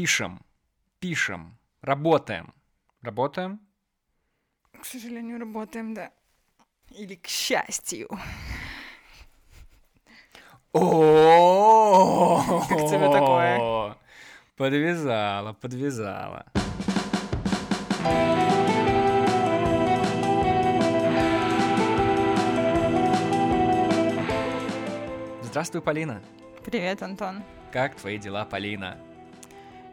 пишем, пишем, работаем. Работаем? К сожалению, работаем, да. Или к счастью. О, Как тебе такое? Подвязала, подвязала. Здравствуй, Полина. Привет, Антон. Как твои дела, Полина?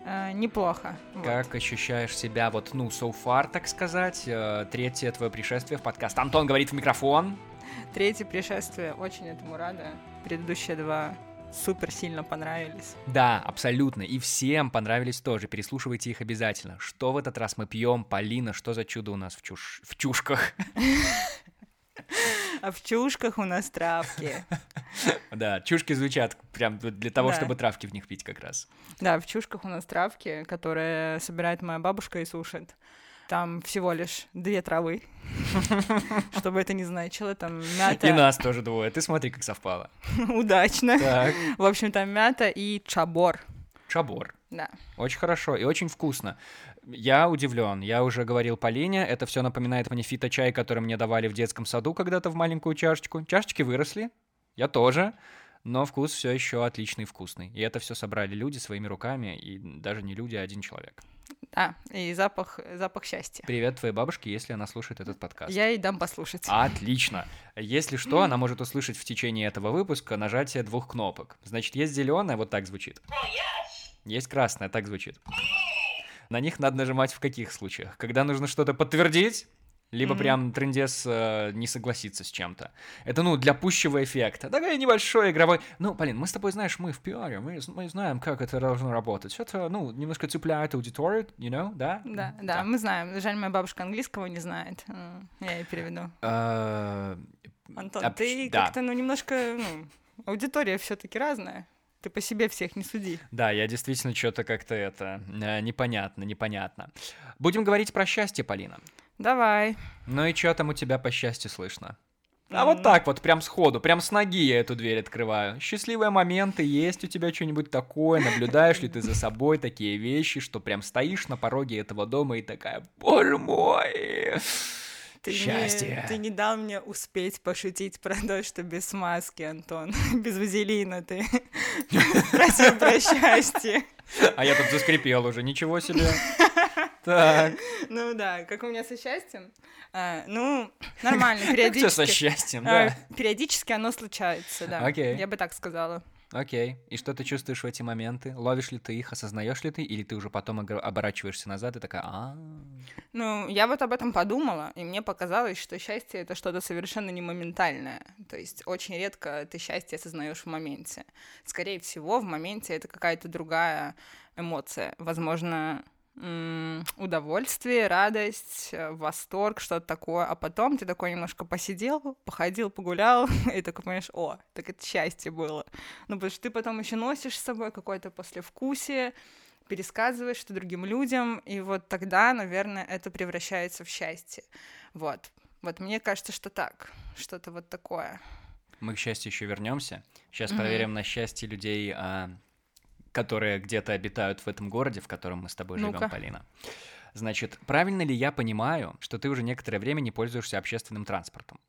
Э, неплохо. вот. Как ощущаешь себя, вот, ну, so far, так сказать? Э, Третье твое пришествие в подкаст. Антон говорит в микрофон. Третье пришествие, очень этому рада. Предыдущие два супер сильно понравились. Да, абсолютно. И всем понравились тоже. Переслушивайте их обязательно. Что в этот раз мы пьем, Полина? Что за чудо у нас в, чуш... в чушках? А в чушках у нас травки. Да, чушки звучат прям для того, Да. чтобы травки в них пить как раз. Да, в чушках у нас травки, которые собирает моя бабушка и сушит. Там всего лишь две травы, чтобы это не значило. Там И мята нас тоже двое. Ты смотри, как совпало. удачно. Так. В общем, там мята и чабор. Чабор. Да. Очень хорошо и очень вкусно. Я удивлен. Я уже говорил Полине, это все напоминает мне фито-чай, который мне давали в детском саду когда-то в маленькую чашечку. Чашечки выросли, я тоже, но вкус все еще отличный и вкусный. И это все собрали люди своими руками, и даже не люди, а один человек. Да, и запах, запах счастья. Привет твоей бабушке, если она слушает этот подкаст. Я ей дам послушать. Отлично. Если что, она может услышать в течение этого выпуска нажатие двух кнопок. Значит, есть зеленая, вот так звучит. Есть красная, так звучит. На них надо нажимать в каких случаях? Когда нужно что-то подтвердить, либо Мгм. прям трендец э, не согласится с чем-то. Это, ну, для пущего эффекта. Такой небольшой игровой... Ну, блин, мы с тобой, знаешь, мы в пиаре, мы, мы знаем, как это должно работать. Это, ну, немножко цепляет аудиторию, you know, да? Да, да, мы знаем. Жаль, моя бабушка английского не знает. М, Я ей переведу. Э, Антон, ты да. как-то, ну, немножко, ну, аудитория все таки разная. Ты по себе всех не суди. Да, я действительно что-то как-то это э, непонятно, непонятно. Будем говорить про счастье, Полина. Давай. Ну и что там у тебя по счастью слышно? А вот М. так вот, прям сходу, прям с ноги я эту дверь открываю. Счастливые моменты, есть у тебя что-нибудь такое? Наблюдаешь ли ты за собой такие вещи, что прям стоишь на пороге этого дома и такая, боже мой, Ты счастье. Не, ты не дал мне успеть пошутить про то, что без маски, Антон. Без вазелина ты просил про счастье. А я тут заскрипел уже, ничего себе. Так, Ну да, как у меня со счастьем? А, ну, нормально, периодически. со счастьем, А, да. периодически оно случается, да. Окей. Я бы так сказала. Окей. И что ты чувствуешь в эти моменты? Ловишь ли ты их, осознаешь ли ты, или ты уже потом оборачиваешься назад и такая, а Ну, я вот об этом подумала, и мне показалось, что счастье это что-то совершенно не моментальное. То есть очень редко ты счастье осознаешь в моменте. Скорее всего, в моменте это какая-то другая эмоция. Возможно, удовольствие, радость, э, восторг, что-то такое. А потом ты такой немножко посидел, походил, погулял, и такой понимаешь, о, так это счастье было. Ну, потому что ты потом еще носишь с собой какое-то послевкусие, пересказываешь это другим людям, и вот тогда, наверное, это превращается в счастье. Вот. Вот мне кажется, что так. Что-то вот такое. Мы к счастью еще вернемся. Сейчас Мгм. проверим на счастье людей, а, которые где-то обитают в этом городе, в котором мы с тобой живем, Ну-ка. Полина. Значит, правильно ли я понимаю, что ты уже некоторое время не пользуешься общественным транспортом?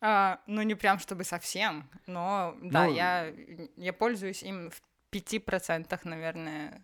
А, ну, не прям чтобы совсем, но да, Ну, я, я пользуюсь им в пяти процентах, наверное,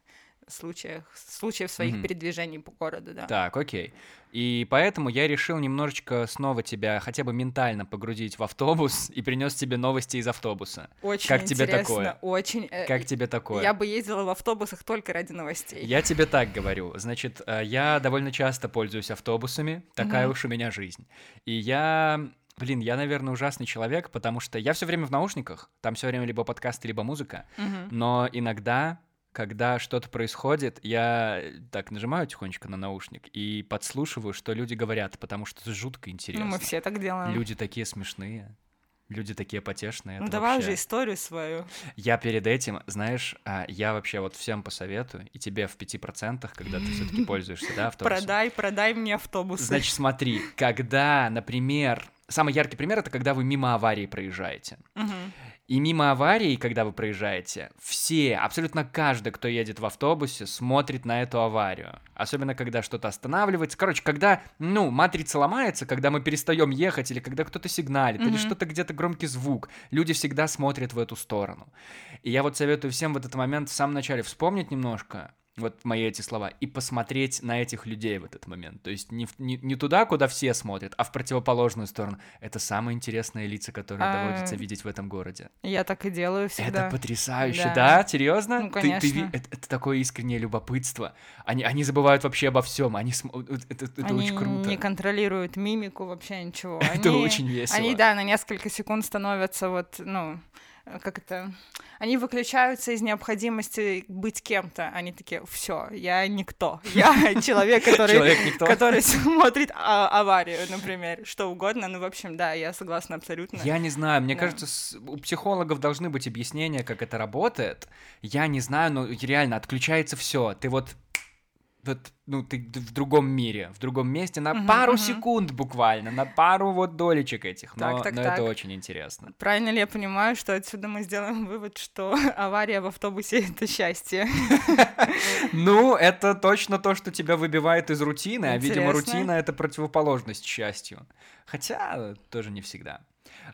случаях, случаев своих Мгм. передвижений по городу, да. Так, окей. И поэтому я решил немножечко снова тебя хотя бы ментально погрузить в автобус и принес тебе новости из автобуса. Очень Как тебе интересно, такое? Очень. э, Как тебе такое? Я бы ездила в автобусах только ради новостей. Я тебе так говорю. Значит, э, я довольно часто пользуюсь автобусами. Такая Мгм. уж у меня жизнь. И я... Блин, я, наверное, ужасный человек, потому что я все время в наушниках. Там все время либо подкасты, либо музыка. Мгм. Но иногда, когда что-то происходит, я э, так нажимаю тихонечко на наушник и подслушиваю, что люди говорят, потому что это жутко Ну, интересно. мы все так делаем. Люди такие смешные. Люди такие потешные. Ну, давай вообще- уже историю свою. я перед этим, знаешь, а, я вообще вот всем посоветую, и тебе в 5%, когда ты все-таки пользуешься, да, автобусом. Продай, продай мне автобусы. Значит, смотри, когда, например, самый яркий пример это когда вы мимо аварии проезжаете. Мгм. И мимо аварии, когда вы проезжаете, все, абсолютно каждый, кто едет в автобусе, смотрит на эту аварию. Особенно, когда что-то останавливается. Короче, когда, ну, матрица ломается, когда мы перестаем ехать, или когда кто-то сигналит, mm-hmm. или что-то где-то громкий звук, люди всегда смотрят в эту сторону. И я вот советую всем в этот момент в самом начале вспомнить немножко, вот мои эти слова, и посмотреть на этих людей в этот момент. То есть не, не, не туда, куда все смотрят, а в противоположную сторону. Это самые интересные лица, которые а... доводится видеть в этом городе. Я так и делаю всегда. Это потрясающе, да? да? Серьезно? Ну, конечно. Ты, ты, это, это такое искреннее любопытство. Они, они забывают вообще обо всем. Они это, это они очень круто. не контролируют мимику вообще ничего. это очень весело. Они, да, на несколько секунд становятся вот, ну, как это, они выключаются из необходимости быть кем-то. Они такие, все, я никто. Я человек, который, который смотрит а, аварию, например, что угодно. Ну, в общем, да, я согласна абсолютно. Я не знаю, мне кажется, у психологов должны быть объяснения, как это работает. Я не знаю, но реально отключается все. Ты вот вот, ну, ты в другом мире, в другом месте, на uh-huh, пару uh-huh. секунд буквально, на пару вот долечек этих, но, так, так, но так. это очень интересно. Правильно ли я понимаю, что отсюда мы сделаем вывод, что авария в автобусе — это счастье? Ну, это точно то, что тебя выбивает из рутины, а, видимо, рутина — это противоположность счастью. Хотя тоже не всегда.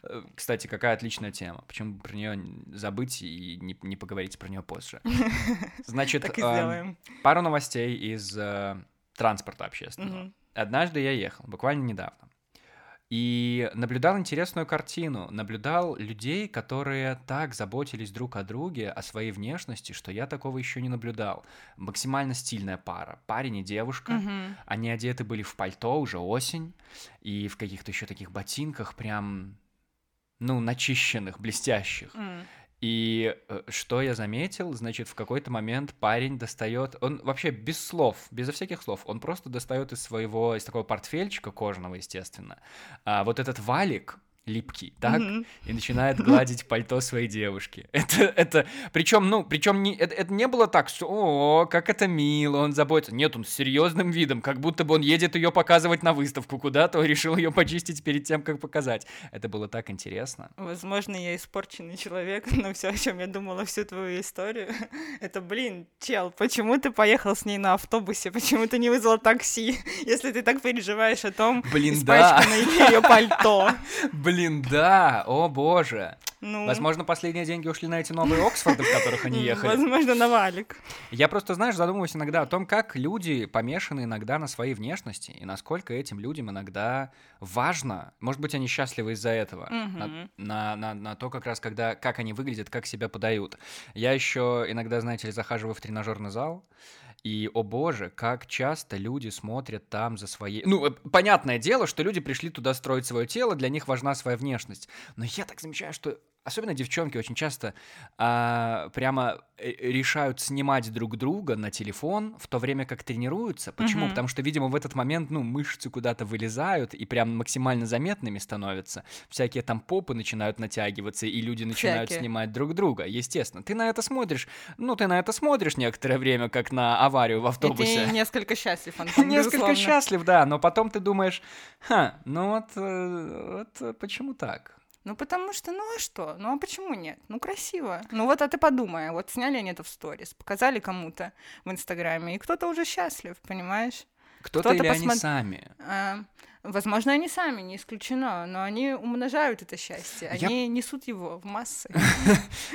Э, кстати, какая отличная тема. Почему про нее забыть и не, не поговорить про нее позже? Значит, э, пару новостей из э, транспорта общественного. Угу. Однажды я ехал, буквально недавно. И наблюдал интересную картину. Наблюдал людей, которые так заботились друг о друге, о своей внешности, что я такого еще не наблюдал. Максимально стильная пара. Парень и девушка. Угу. Они одеты были в пальто, уже осень. И в каких-то еще таких ботинках прям ну, начищенных, блестящих. Mm. И э, что я заметил, значит, в какой-то момент парень достает, он вообще без слов, безо всяких слов, он просто достает из своего, из такого портфельчика кожаного, естественно, а, вот этот валик, липкий, так, mm-hmm. и начинает гладить пальто своей девушки. Это, это, причем, ну, причем не, это, это не было так, что, о, как это мило, он заботится. Нет, он с серьезным видом, как будто бы он едет ее показывать на выставку куда-то, решил ее почистить перед тем, как показать. Это было так интересно. Возможно, я испорченный человек, но все, о чем я думала всю твою историю, это, блин, чел, почему ты поехал с ней на автобусе, почему ты не вызвал такси, если ты так переживаешь о том, блин, да. ее пальто. Блин, Блин, да, о боже. Ну... Возможно, последние деньги ушли на эти новые Оксфорды, в которых они ехали. Возможно, на валик. Я просто, знаешь, задумываюсь иногда о том, как люди помешаны иногда на своей внешности, и насколько этим людям иногда важно, может быть, они счастливы из-за этого, угу. на, на, на, на то, как раз, когда, как они выглядят, как себя подают. Я еще иногда, знаете ли, захаживаю в тренажерный зал, и, о боже, как часто люди смотрят там за своей... Ну, э, понятное дело, что люди пришли туда строить свое тело, для них важна своя внешность. Но я так замечаю, что особенно девчонки очень часто а, прямо э, решают снимать друг друга на телефон в то время, как тренируются. Почему? Mm-hmm. Потому что, видимо, в этот момент, ну, мышцы куда-то вылезают и прям максимально заметными становятся. Всякие там попы начинают натягиваться, и люди начинают Всякие. снимать друг друга. Естественно. Ты на это смотришь, ну, ты на это смотришь некоторое время, как на аварию в автобусе. И ты несколько счастлив, Антон, Несколько счастлив, да, но потом ты думаешь, ха, ну вот, э, вот почему так? Ну, потому что, ну а что? Ну, а почему нет? Ну, красиво. Ну, вот, а ты подумай, вот сняли они это в сторис, показали кому-то в Инстаграме, и кто-то уже счастлив, понимаешь? Кто-то, кто или посмотр... они сами? А, Возможно, они сами, не исключено, но они умножают это счастье, они Я... несут его в массы.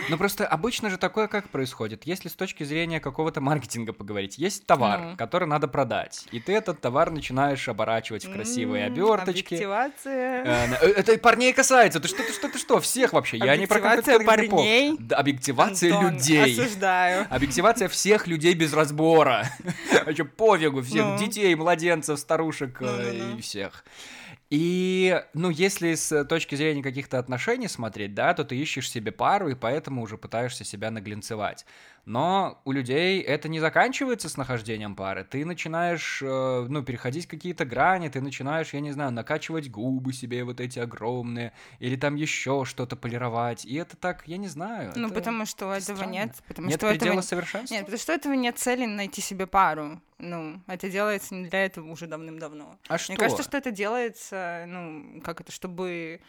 Ну просто обычно же такое как происходит? Если с точки зрения какого-то маркетинга поговорить, есть товар, ну. который надо продать, и ты этот товар начинаешь оборачивать в красивые оберточки. Объективация. Э, э, это парней касается. Ты что, ты что, ты что? Всех вообще. Я не про парней. Объективация людей. Осуждаю. Объективация всех людей без разбора. Вообще пофигу всех ну. детей, младенцев, старушек ну, э, и всех. И, ну, если с точки зрения каких-то отношений смотреть, да, то ты ищешь себе пару, и поэтому уже пытаешься себя наглинцевать. Но у людей это не заканчивается с нахождением пары. Ты начинаешь, э, ну, переходить какие-то грани, ты начинаешь, я не знаю, накачивать губы себе вот эти огромные, или там еще что-то полировать. И это так, я не знаю. Ну, потому что этого странно. нет. Потому нет что предела этого... совершенства? Нет, потому что этого нет цели найти себе пару. Ну, это делается не для этого уже давным-давно. А что? Мне кажется, что это делается, ну, как это, чтобы,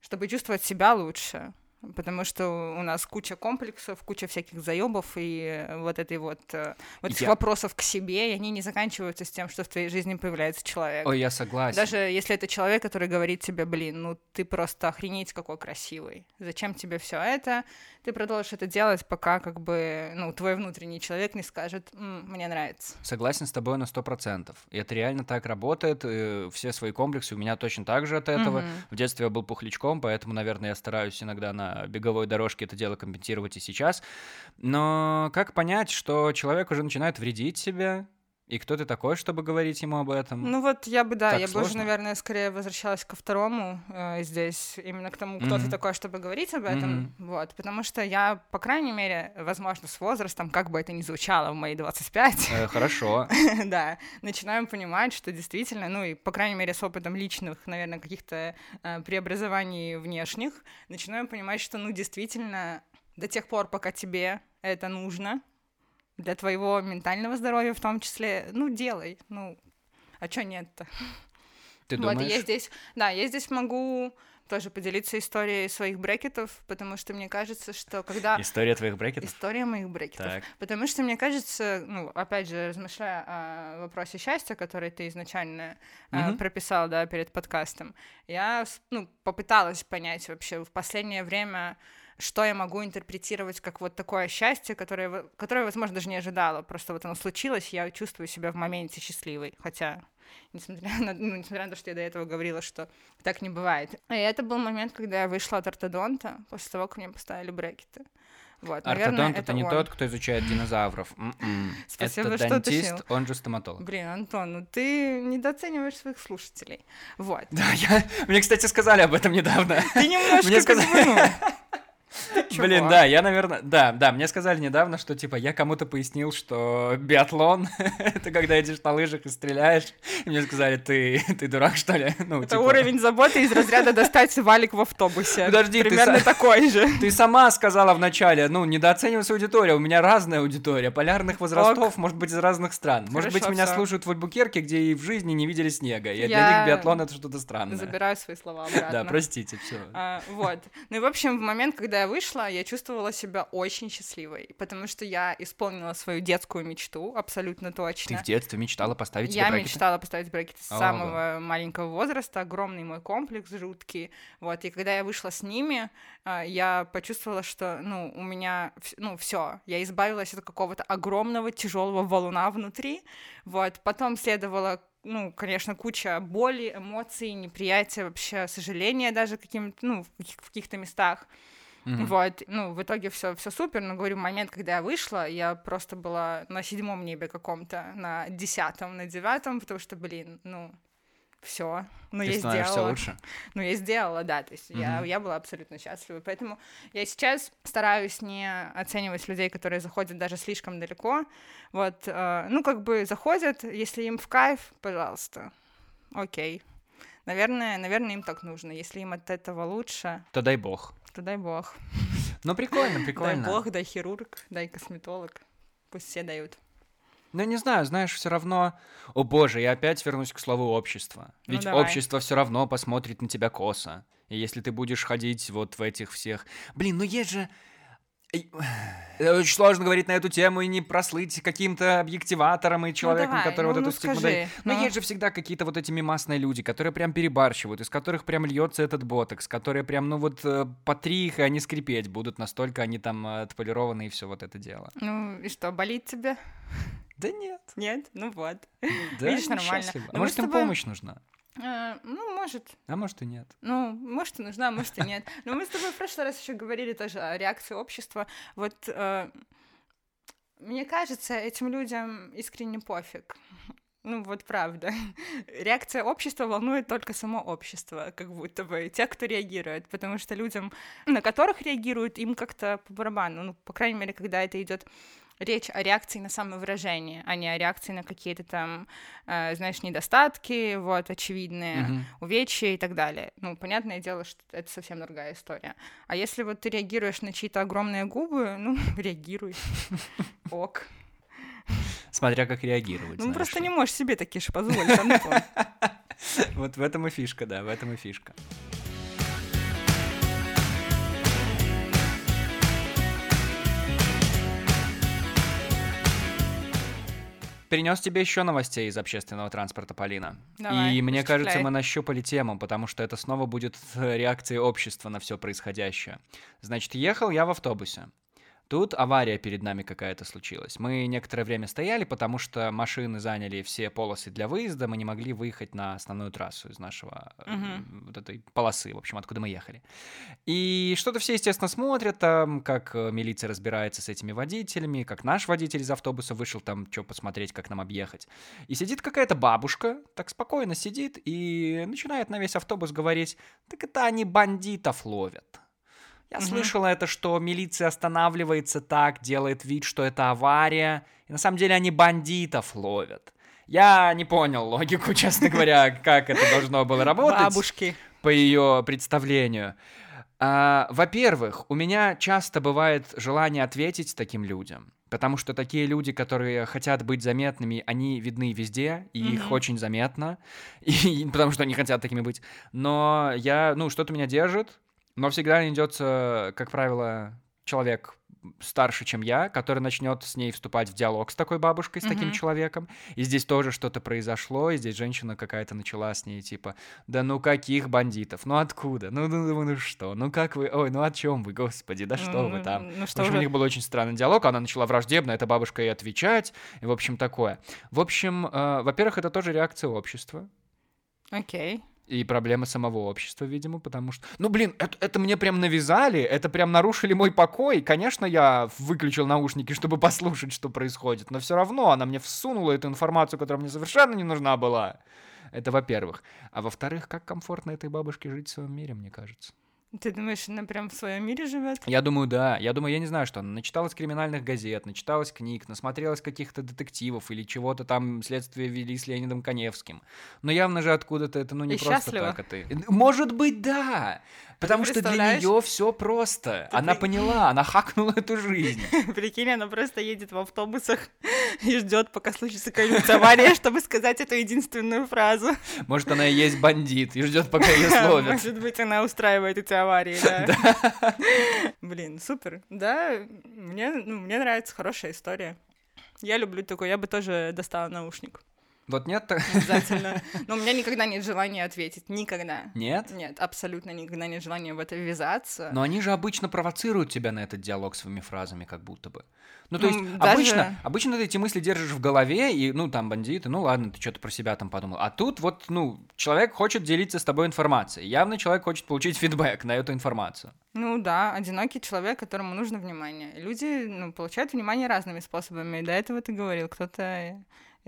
чтобы чувствовать себя лучше потому что у нас куча комплексов, куча всяких заебов и вот этой вот, э, вот этих Я- вопросов к себе, и они не заканчиваются с тем, что в твоей жизни появляется человек. Ой, я согласен. Даже если это человек, который говорит тебе, блин, ну ты просто охренеть какой красивый. Зачем тебе все это? Ты продолжишь это делать, пока как бы, ну, твой внутренний человек не скажет, «М, мне нравится. Согласен с тобой на сто процентов. И это реально так работает. и все свои комплексы у меня точно так же от этого. Мгм. В детстве я был пухлячком, поэтому, наверное, я стараюсь иногда на беговой дорожке это дело компенсировать и сейчас. Но как понять, что человек уже начинает вредить себе? И кто ты такой, чтобы говорить ему об этом? Ну вот я бы, да, Так я бы уже, сложно? наверное, скорее возвращалась ко второму э, здесь, именно к тому, кто ты Мгм. такой, чтобы говорить об этом, вот, потому что я, по крайней мере, возможно, с возрастом, как бы это ни звучало в мои 25, Э, хорошо. да, начинаем понимать, что действительно, ну и, по крайней мере, с опытом личных, наверное, каких-то э, преобразований внешних, начинаем понимать, что, ну, действительно, до тех пор, пока тебе это нужно, для твоего ментального здоровья в том числе, ну, делай, ну, а чё нет-то? Ты Вот, думаешь? я здесь, да, я здесь могу тоже поделиться историей своих брекетов, потому что мне кажется, что когда... История твоих брекетов? История моих брекетов. Так. Потому что мне кажется, ну, опять же, размышляя о вопросе счастья, который ты изначально э, Мгм. прописал, да, перед подкастом, я, ну, попыталась понять вообще в последнее время, что я могу интерпретировать как вот такое счастье, которое, которое, возможно, даже не ожидала. Просто вот оно случилось, я чувствую себя в моменте счастливой. Хотя, несмотря на, ну, несмотря на то, что я до этого говорила, что так не бывает. И это был момент, когда я вышла от ортодонта, после того, как мне поставили брекеты. Вот, наверное, Ортодонт — это не он. тот, кто изучает динозавров. М-м. Спасибо, это что дантист, уточнил. он же стоматолог. Блин, Антон, ну ты недооцениваешь своих слушателей. Вот. Да, я... Мне, кстати, сказали об этом недавно. Ты немножко Мне сказали- Блин, да, я, наверное, да, да, мне сказали недавно, что, типа, я кому-то пояснил, что биатлон — это когда едешь на лыжах и стреляешь, и мне сказали, ты, ты дурак, что ли? Ну, Это типа, уровень заботы из разряда достать валик в автобусе. Подожди, ты Примерно са- такой же. Ты сама сказала вначале, ну, недооценивай свою аудиторию, у меня разная аудитория, полярных возрастов, может быть, из разных стран. Может быть, Хорошо, меня всё. слушают в Альбукерке, где и в жизни не видели снега, и для Я них биатлон — это что-то странное. Забираю свои слова обратно. Да, простите, все. А, вот. Ну и, в общем, в момент, когда я вышла, я чувствовала себя очень счастливой, потому что я исполнила свою детскую мечту, абсолютно Ты точно. в детстве мечтала поставить Я брекеты? мечтала поставить брекеты с Ого. самого маленького возраста, огромный мой комплекс жуткий, вот, и когда я вышла с ними, а, я почувствовала, что, ну, у меня, ну, все, я избавилась от какого-то огромного тяжелого валуна внутри, вот, потом следовало ну, конечно, куча боли, эмоций, неприятия, вообще сожаления даже каким-то, ну, в каких-то местах. Мгм. Вот, ну, в итоге все, все супер, но говорю, момент, когда я вышла, я просто была на седьмом небе каком-то, на десятом, на девятом, потому что, блин, ну, все, ну, Ты я сделала. лучше. Ну, я сделала, да, то есть я, Мгм. я была абсолютно счастлива, поэтому я сейчас стараюсь не оценивать людей, которые заходят даже слишком далеко, вот, э, ну, как бы заходят, если им в кайф, пожалуйста, окей. Наверное, наверное, им так нужно. Если им от этого лучше, То дай бог. То дай бог. Ну, прикольно, прикольно. Дай бог, дай хирург, дай косметолог. Пусть все дают. Ну, не знаю, знаешь, все равно... О боже, я опять вернусь к слову общество. Ну, Ведь давай. общество все равно посмотрит на тебя косо. И если ты будешь ходить вот в этих всех... Блин, ну есть же... Очень сложно говорить на эту тему и не прослыть каким-то объективатором и человеком, давай, который ну, вот ну, эту скажи, дает. Но ну. есть же всегда какие-то вот эти мимасные люди, которые прям перебарщивают, из которых прям льется этот ботокс, которые прям, ну вот, э, по три их, они скрипеть будут, настолько они там э, отполированы и все вот это дело. Ну и что, болит тебе? Да нет. Нет? Ну вот. Да, Видишь, нормально. А Но мы может, им помощь нужна? Э, ну, может, А может, и нет. Ну, может, и нужна, может, и нет. Но мы с тобой в прошлый раз еще говорили тоже о реакции общества. Вот э, мне кажется, этим людям искренне пофиг. Ну, вот правда. Реакция общества волнует только само общество, как будто бы, те, кто реагирует, потому что людям, на которых реагируют, им как-то по барабану. Ну, по крайней мере, когда это идет речь о реакции на самовыражение, а не о реакции на какие-то там, э, знаешь, недостатки, вот, очевидные Мгм. увечья и так далее. Ну, понятное дело, что это совсем другая история. А если вот ты реагируешь на чьи-то огромные губы, ну, реагируй. Ок. Смотря как реагировать. Ну, просто не можешь себе такие же позволить. Вот в этом и фишка, да, в этом и фишка. Принес тебе еще новостей из общественного транспорта, Полина. Давай, и мне расчехляй. кажется, мы нащупали тему, потому что это снова будет э, реакцией общества на все происходящее. Значит, ехал я в автобусе. Тут авария перед нами какая-то случилась. Мы некоторое время стояли, потому что машины заняли все полосы для выезда, мы не могли выехать на основную трассу из нашего Мгм. вот этой полосы, в общем, откуда мы ехали. И что-то все, естественно, смотрят, там, как э, милиция разбирается с этими водителями, как наш водитель из автобуса вышел там, что посмотреть, как нам объехать. И сидит какая-то бабушка, так спокойно сидит и начинает на весь автобус говорить, так это они бандитов ловят. Я Мгм. слышала это, что милиция останавливается так, делает вид, что это авария, и на самом деле они бандитов ловят. Я не понял логику, честно говоря, как это должно было работать Бабушки. по ее представлению. А, во-первых, у меня часто бывает желание ответить таким людям, потому что такие люди, которые хотят быть заметными, они видны везде, и их Мгм. очень заметно, и, потому что они хотят такими быть. Но я, ну, что-то меня держит, но всегда найдется, как правило, человек старше, чем я, который начнет с ней вступать в диалог с такой бабушкой, с таким Мгм. человеком. И здесь тоже что-то произошло, и здесь женщина какая-то начала с ней, типа, да ну каких бандитов? Ну откуда? Ну, ну, ну, ну что? Ну как вы? Ой, ну о чем вы, господи, да что вы Ну, там? Ну В что общем, у них был очень странный диалог, она начала враждебно, эта бабушка ей отвечать, и, в общем, такое. В общем, э, во-первых, это тоже реакция общества, Окей. И проблема самого общества, видимо, потому что... Ну, блин, это, это мне прям навязали, это прям нарушили мой покой. Конечно, я выключил наушники, чтобы послушать, что происходит, но все равно она мне всунула эту информацию, которая мне совершенно не нужна была. Это во-первых. А во-вторых, как комфортно этой бабушке жить в своем мире, мне кажется. Ты думаешь, она прям в своем мире живет? Я думаю, да. Я думаю, я не знаю, что она начиталась криминальных газет, начиталась книг, насмотрелась каких-то детективов или чего-то там следствие вели с Леонидом Коневским. Но явно же откуда-то это, ну, не И просто счастлива? так, ты... Может быть, да. Потому что для нее все просто. Ты она при- поняла, она хакнула эту жизнь. Прикинь, она просто едет в автобусах и ждет, пока случится какая-нибудь авария, чтобы сказать эту единственную фразу. Может, она и есть бандит и ждет, пока ее словят. Может быть, она устраивает эти аварии, да. Блин, супер. Да, мне, ну, мне нравится хорошая история. Я люблю такое, я бы тоже достала наушник. Вот нет? Обязательно. Но у меня никогда нет желания ответить. Никогда. Нет? Нет, абсолютно никогда нет желания в это ввязаться. Но они же обычно провоцируют тебя на этот диалог своими фразами, как будто бы. Ну, то Ну, есть, даже- обычно, обычно ты эти мысли держишь в голове, и, ну, там, бандиты, ну, ладно, ты что-то про себя там подумал. А тут вот, ну, человек хочет делиться с тобой информацией. Явно человек хочет получить фидбэк на эту информацию. Ну да, одинокий человек, которому нужно внимание. Люди ну, получают внимание разными способами. И до этого ты говорил, кто-то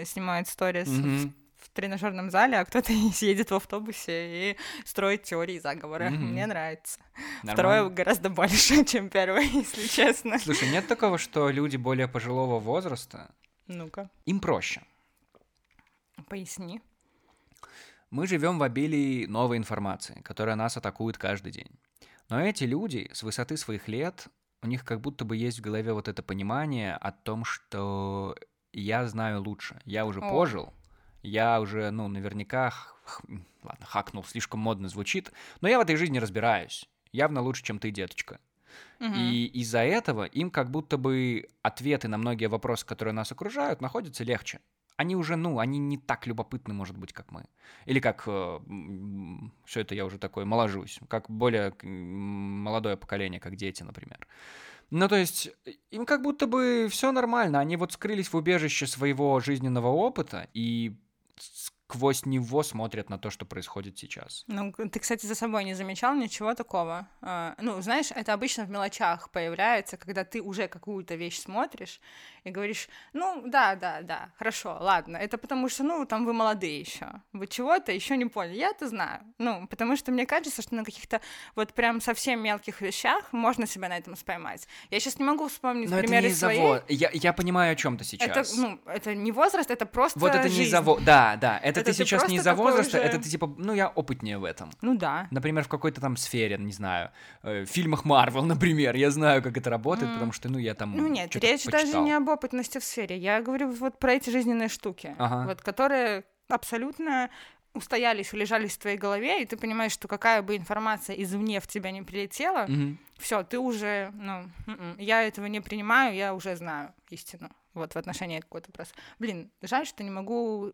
снимает сторис в, Мгм. в тренажерном зале, а кто-то едет в автобусе и строит теории заговора. Мгм. Мне нравится. Нормально. Второе гораздо больше, чем первое, если честно. Слушай, нет такого, что люди более пожилого возраста, Ну-ка, им проще. поясни. Мы живем в обилии новой информации, которая нас атакует каждый день. Но эти люди с высоты своих лет, у них как будто бы есть в голове вот это понимание о том, что я знаю лучше, я уже О. пожил, я уже, ну, наверняка, ладно, хакнул, слишком модно звучит, но я в этой жизни разбираюсь, явно лучше, чем ты, деточка. И из-за этого им как будто бы ответы на многие вопросы, которые нас окружают, находятся легче. Они уже, ну, они не так любопытны, может быть, как мы. Или как, все это я уже такой моложусь, как более молодое поколение, как дети, например. Ну, то есть, им как будто бы все нормально. Они вот скрылись в убежище своего жизненного опыта и сквозь него смотрят на то, что происходит сейчас. Ну, ты, кстати, за собой не замечал ничего такого. А, ну, знаешь, это обычно в мелочах появляется, когда ты уже какую-то вещь смотришь и говоришь, ну, да, да, да, хорошо, ладно, это потому что, ну, там вы молодые еще, вы чего-то еще не поняли, я это знаю. Ну, потому что мне кажется, что на каких-то вот прям совсем мелких вещах можно себя на этом споймать. Я сейчас не могу вспомнить Но это примеры не из-за своей. во- Я, я понимаю, о чем ты сейчас. Это, ну, это не возраст, это просто Вот это не жизнь. из-за во- Да, да, это, Это ты ты сейчас не из-за возраста, уже- это ты типа, ну я опытнее в этом. Ну да. Например, в какой-то там сфере, не знаю, э, в фильмах Марвел, например, я знаю, как это работает, М. потому что, ну, я там Ну нет, речь даже почитал. не об опытности в сфере. Я говорю вот про эти жизненные штуки, Ага. вот которые абсолютно устоялись, улежались в твоей голове, и ты понимаешь, что какая бы информация извне в тебя не прилетела, Мгм. все, ты уже, ну, м-м, я этого не принимаю, я уже знаю истину. вот в отношении какой-то просто. Блин, жаль, что не могу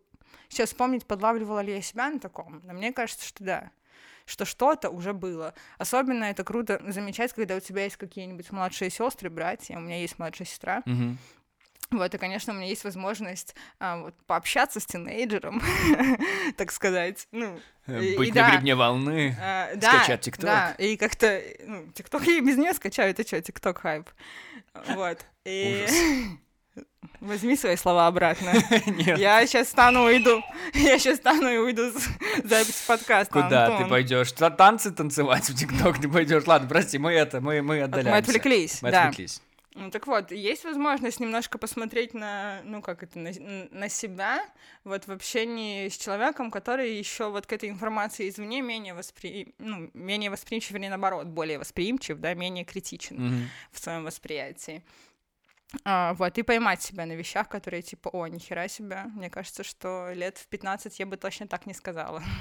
сейчас вспомнить, подлавливала ли я себя на таком, но мне кажется, что да что что-то уже было. Особенно это круто замечать, когда у тебя есть какие-нибудь младшие сестры, братья. У меня есть младшая сестра. Мгм. Вот, и, конечно, у меня есть возможность а, вот, пообщаться с тинейджером, так сказать. Ну, и- Быть и на да, гребне волны. а, да, скачать ТикТок. Да, и как-то, ну, ТикТок я и без нее скачаю, это что, ТикТок хайп. Вот. И... Возьми свои слова обратно. Нет. Я сейчас стану и уйду. Я сейчас стану и уйду с записи подкаста. Куда ты Антон. пойдешь? Та- Танцы танцевать в ТикТок ты пойдешь? Ладно, прости, мы это, мы, мы Вот Мы отдаляемся. отвлеклись, Мы да. отвлеклись. Ну, так вот, есть возможность немножко посмотреть на, ну, как это, на, на себя, вот в общении с человеком, который еще вот к этой информации извне менее воспри... ну, менее восприимчив, вернее, наоборот, более восприимчив, да, менее критичен Мгм. в своем восприятии. А, вот, и поймать себя на вещах, которые типа, о, нихера себе, мне кажется, что лет в 15 я бы точно так не сказала.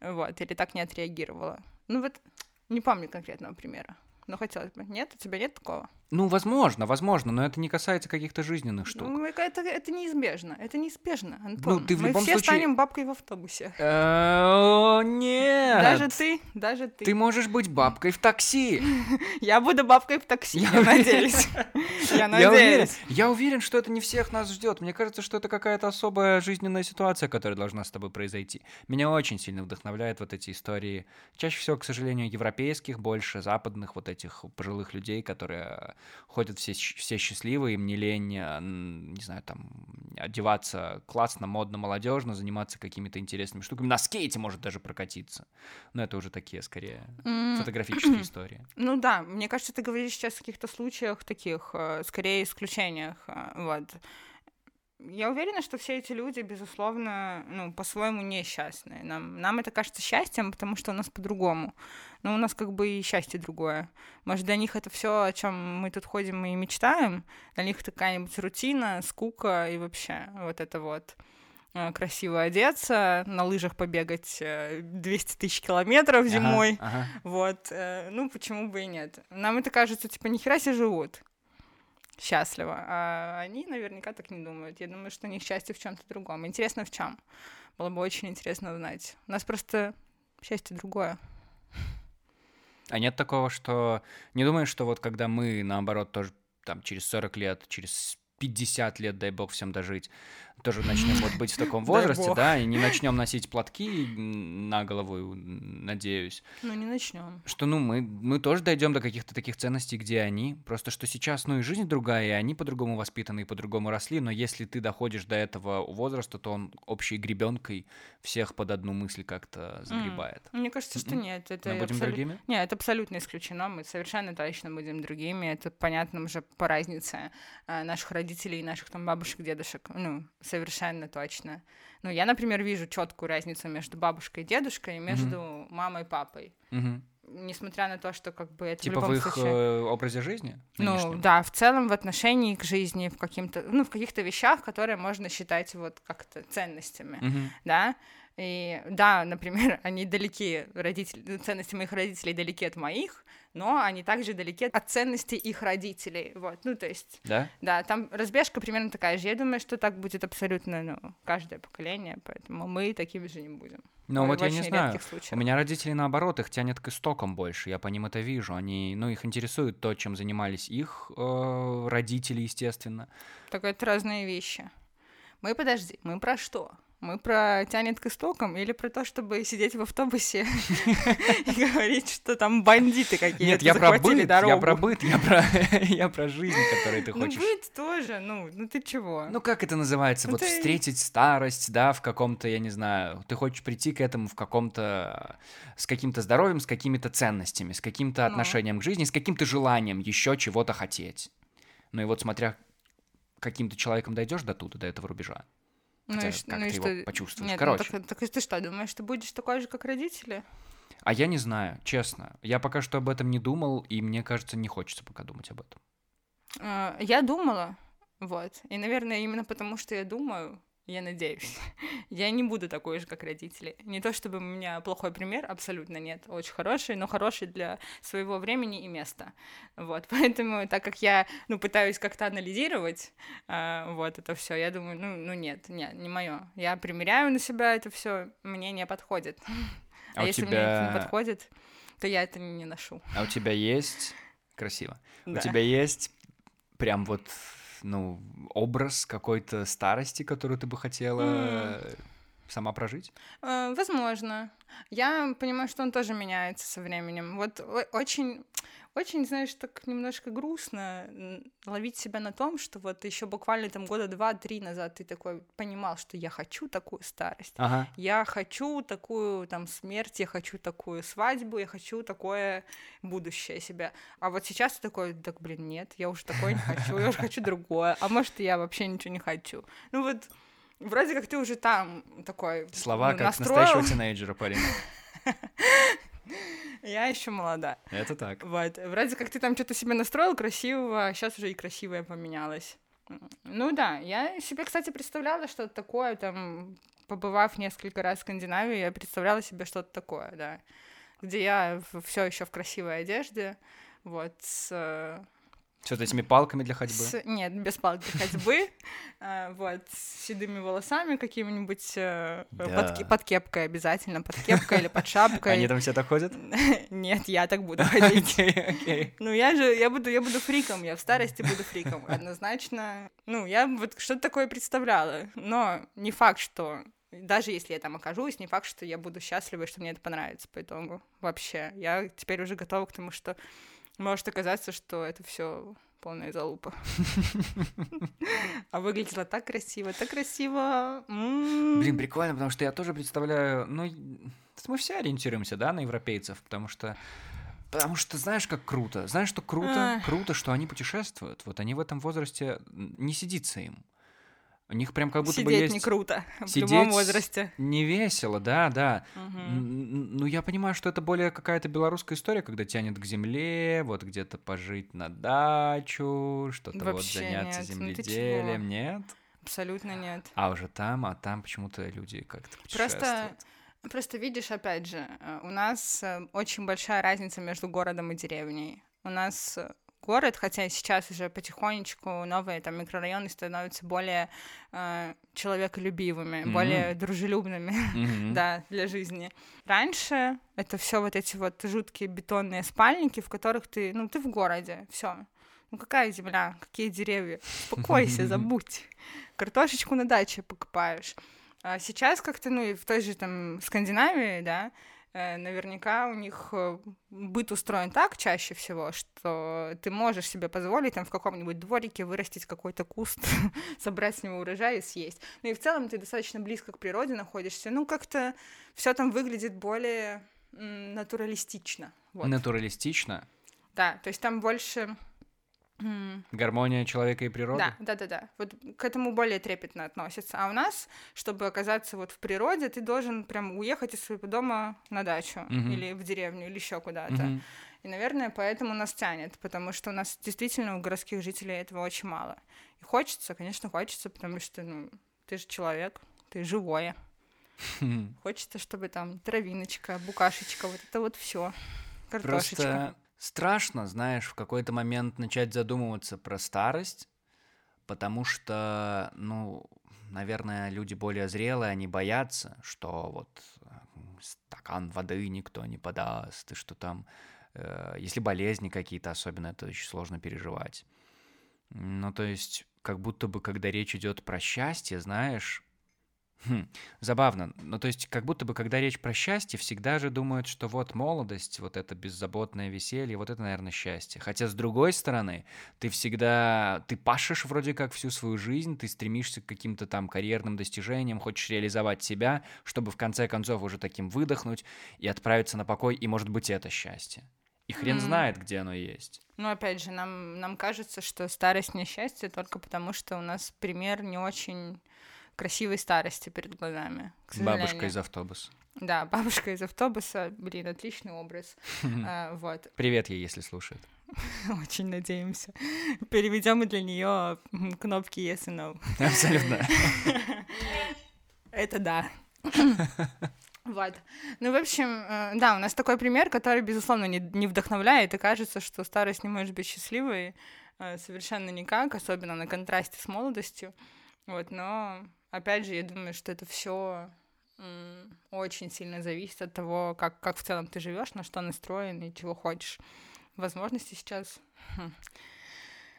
Вот, или так не отреагировала. Ну вот, не помню конкретного примера, но хотелось бы. Нет, у тебя нет такого? Ну, возможно, возможно, но это не касается каких-то жизненных штук. Ну, это, это неизбежно, это неизбежно, Антон. Ну, ты в Мы любом все случае- станем бабкой в автобусе. Э, Нет! Даже ты, даже ты. Ты можешь быть бабкой в такси. Я буду бабкой в такси, Я надеюсь. Я надеюсь. я уверен, что это не всех нас ждет. Мне кажется, что это какая-то особая жизненная ситуация, которая должна с тобой произойти. Меня очень сильно вдохновляют вот эти истории. Чаще всего, к сожалению, европейских, больше западных вот этих пожилых людей, которые ходят все, все счастливые, им не лень, а, не знаю, там, одеваться классно, модно, молодежно, заниматься какими-то интересными штуками. На скейте может даже прокатиться. Но это уже такие, скорее, фотографические истории. Ну да, мне кажется, ты говоришь сейчас о каких-то случаях таких, э, скорее исключениях, э, вот. Я уверена, что все эти люди, безусловно, ну, по-своему несчастные. Нам, нам это кажется счастьем, потому что у нас по-другому. Но у нас как бы и счастье другое. Может, для них это все, о чем мы тут ходим и мечтаем, для них какая-нибудь рутина, скука и вообще вот это вот э, красиво одеться, на лыжах побегать э, 200 тысяч километров Ага, зимой. ага. Вот, э, ну почему бы и нет. Нам это кажется, типа, нихера себе живут счастливо, а они наверняка так не думают. Я думаю, что у них счастье в чем-то другом. Интересно, в чем? Было бы очень интересно узнать. У нас просто счастье другое. А нет такого, что... Не думаешь, что вот когда мы, наоборот, тоже там через 40 лет, через 50 лет, дай бог всем дожить, тоже начнем вот быть в таком возрасте, да, и не начнем носить платки на голову, надеюсь, Ну, не начнем. что, ну, мы, мы тоже дойдем до каких-то таких ценностей, где они. Просто что сейчас, ну, и жизнь другая, и они по-другому воспитаны, и по-другому росли, но если ты доходишь до этого возраста, то он общей гребенкой всех под одну мысль как-то загребает. Мне кажется, что нет. Это Мы будем абсолют- другими? Нет, это абсолютно исключено. Мы совершенно точно будем другими. Это понятно уже по разнице э, наших родителей и наших там бабушек, дедушек. Ну, совершенно точно. Ну, я, например, вижу четкую разницу между бабушкой и дедушкой и между мамой и папой. Мгм. Несмотря на то, что как бы это Типа в в любом их случае... э, образе жизни? Ну, нынешнем? да, в целом в отношении к жизни, в каким-то, ну, в каких-то вещах, которые можно считать вот как-то ценностями Мгм. да, и да, например, они далеки, родители, ценности моих родителей далеки от моих, но они также далеки от ценностей их родителей, вот, ну, то есть, Да? да, там разбежка примерно такая же, я думаю, что так будет абсолютно, ну, каждое поколение, поэтому мы такими же не будем. Ну вот я не знаю. случаях. У меня родители наоборот, их тянет к истокам больше. Я по ним это вижу. Они, ну, их интересует то, чем занимались их э, родители, естественно. Так это разные вещи. Мы, подожди, мы про что? Мы про тянет к истокам или про то, чтобы сидеть в автобусе и говорить, что там бандиты какие-то Нет, я про быт, я про быт, я про, я про жизнь, которой ты Ну, хочешь. быт тоже, ну, ну ты чего? Ну, как это называется? Ну, вот встретить старость, да, в каком-то, я не знаю, ты хочешь прийти к этому в каком-то, с каким-то здоровьем, с какими-то ценностями, с каким-то Ну. отношением к жизни, с каким-то желанием еще чего-то хотеть. Ну и вот смотря каким ты человеком дойдешь до туда, до этого рубежа. Ну, Хотя и, как ну и ты что? его почувствуешь? Нет, Короче. ну, так, так ты что, думаешь, ты будешь такой же, как родители? А я не знаю, честно. Я пока что об этом не думал, и мне кажется, не хочется пока думать об этом. А, Я думала, вот. И, наверное, именно потому, что я думаю, Я надеюсь. Я не буду такой же, как родители. Не то чтобы у меня плохой пример, абсолютно нет. Очень хороший, но хороший для своего времени и места. Вот, поэтому, так как я, ну, пытаюсь как-то анализировать, э, вот это все, я думаю, ну, ну нет, нет, не мое. Я примеряю на себя это все, мне не подходит. А, а если тебя... мне это не подходит, то я это не ношу. А у тебя есть красиво? Да. У тебя есть прям вот ну, образ какой-то старости, которую ты бы хотела mm. сама прожить? Uh, возможно. Я понимаю, что он тоже меняется со временем. Вот очень очень, знаешь, так немножко грустно ловить себя на том, что вот еще буквально там года два-три назад ты такой понимал, что я хочу такую старость, ага. я хочу такую там смерть, я хочу такую свадьбу, я хочу такое будущее себя. А вот сейчас ты такой, так, блин, нет, я уже такое не хочу, я уже хочу другое, а может, я вообще ничего не хочу. Ну вот, вроде как ты уже там такой Слова ну, как настроил. настоящего тинейджера, парень. Я еще молода. Это так. Вот. Вроде как ты там что-то себе настроил красивого, а сейчас уже и красивое поменялось. Ну да, я себе, кстати, представляла что-то такое, там, побывав несколько раз в Скандинавии, я представляла себе что-то такое, да, где я все еще в красивой одежде, вот, с с вот этими палками для ходьбы? С... Нет, без палок для ходьбы. А, вот, с седыми волосами какими-нибудь э, под, под кепкой обязательно, под кепкой или под шапкой. Они там все так ходят? Нет, я так буду ходить. Ну, я же, я буду, я буду фриком, я в старости буду фриком, однозначно. Ну, я вот что-то такое представляла, но не факт, что даже если я там окажусь, не факт, что я буду счастлива, и что мне это понравится по итогу. Вообще. Я теперь уже готова к тому, что может оказаться, что это все полная залупа. А выглядело так красиво, так красиво. Блин, прикольно, потому что я тоже представляю, ну, мы все ориентируемся, да, на европейцев, потому что Потому что знаешь, как круто. Знаешь, что круто? Круто, что они путешествуют. Вот они в этом возрасте не сидится им. У них прям как будто Сидеть бы есть... не круто в любом возрасте. не весело, да, да. Угу. Ну, я понимаю, что это более какая-то белорусская история, когда тянет к земле, вот где-то пожить на дачу, что-то вот заняться нет. Ну, земледелием, ну, нет? Абсолютно нет. А уже там, а там почему-то люди как-то путешествуют. Просто Просто видишь, опять же, э, у нас э, очень большая разница между городом и деревней. У нас э, город, хотя сейчас уже потихонечку новые там микрорайоны становятся более э, человеколюбивыми, mm-hmm. более дружелюбными, mm-hmm. да, для жизни. Раньше это все вот эти вот жуткие бетонные спальники, в которых ты, ну, ты в городе, все. Ну какая земля, какие деревья? Успокойся, забудь. Картошечку на даче покупаешь. А сейчас как-то, ну, и в той же там Скандинавии, да, наверняка у них э, быт устроен так чаще всего, что ты можешь себе позволить там в каком-нибудь дворике вырастить какой-то куст, собрать с него урожай и съесть. Ну и в целом ты достаточно близко к природе находишься. Ну как-то все там выглядит более натуралистично. Вот. Натуралистично? Да, то есть там больше Гармония человека и природы? Да, да, да, да. Вот к этому более трепетно относятся. А у нас, чтобы оказаться вот в природе, ты должен прям уехать из своего дома на дачу угу. или в деревню или еще куда-то. Угу. И, наверное, поэтому нас тянет, потому что у нас действительно у городских жителей этого очень мало. И хочется, конечно, хочется, потому что, ну, ты же человек, ты живое. Хочется, чтобы там травиночка, букашечка, вот это вот все. Картошечка. Просто страшно, знаешь, в какой-то момент начать задумываться про старость, потому что, ну, наверное, люди более зрелые, они боятся, что вот э, стакан воды никто не подаст, и что там, э, если болезни какие-то особенно, это очень сложно переживать. Ну, то есть, как будто бы, когда речь идет про счастье, знаешь, Хм, забавно. Ну, то есть, как будто бы, когда речь про счастье, всегда же думают, что вот молодость, вот это беззаботное веселье, вот это, наверное, счастье. Хотя, с другой стороны, ты всегда, ты пашешь вроде как всю свою жизнь, ты стремишься к каким-то там карьерным достижениям, хочешь реализовать себя, чтобы в конце концов уже таким выдохнуть и отправиться на покой, и, может быть, это счастье. И хрен mm. знает, где оно есть. Ну, опять же, нам, нам кажется, что старость не счастье только потому, что у нас пример не очень красивой старости перед глазами. Бабушка из автобуса. Да, бабушка из автобуса, блин, отличный образ. а, вот. Привет ей, если слушает. Очень надеемся. Переведем и для нее кнопки yes и no. Абсолютно. Это да. Вот. Ну, в общем, э, да, у нас такой пример, который, безусловно, не, не вдохновляет, и кажется, что старость не может быть счастливой э, совершенно никак, особенно на контрасте с молодостью. Вот, но, опять же, я думаю, что это все очень сильно зависит от того, как, как в целом ты живешь, на что настроен и чего хочешь. Возможности сейчас хм,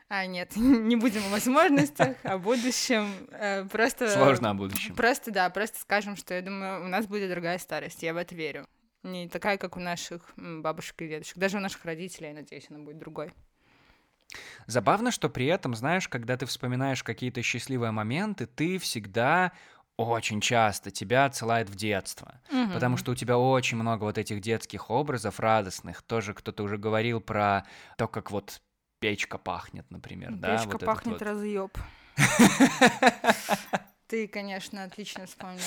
а, нет, не будем о возможностях, о будущем. Э, просто... Сложно о будущем. Просто, да, просто скажем, что я думаю, у нас будет другая старость, я в это верю. Не такая, как у наших бабушек и дедушек. Даже у наших родителей, я надеюсь, она будет другой. Забавно, что при этом, знаешь, когда ты вспоминаешь какие-то счастливые моменты, ты всегда очень часто тебя отсылает в детство, угу. потому что у тебя очень много вот этих детских образов радостных. Тоже кто-то уже говорил про то, как вот печка пахнет, например, печка да? Печка вот пахнет вот... разъеб. Ты, конечно, отлично вспомнил.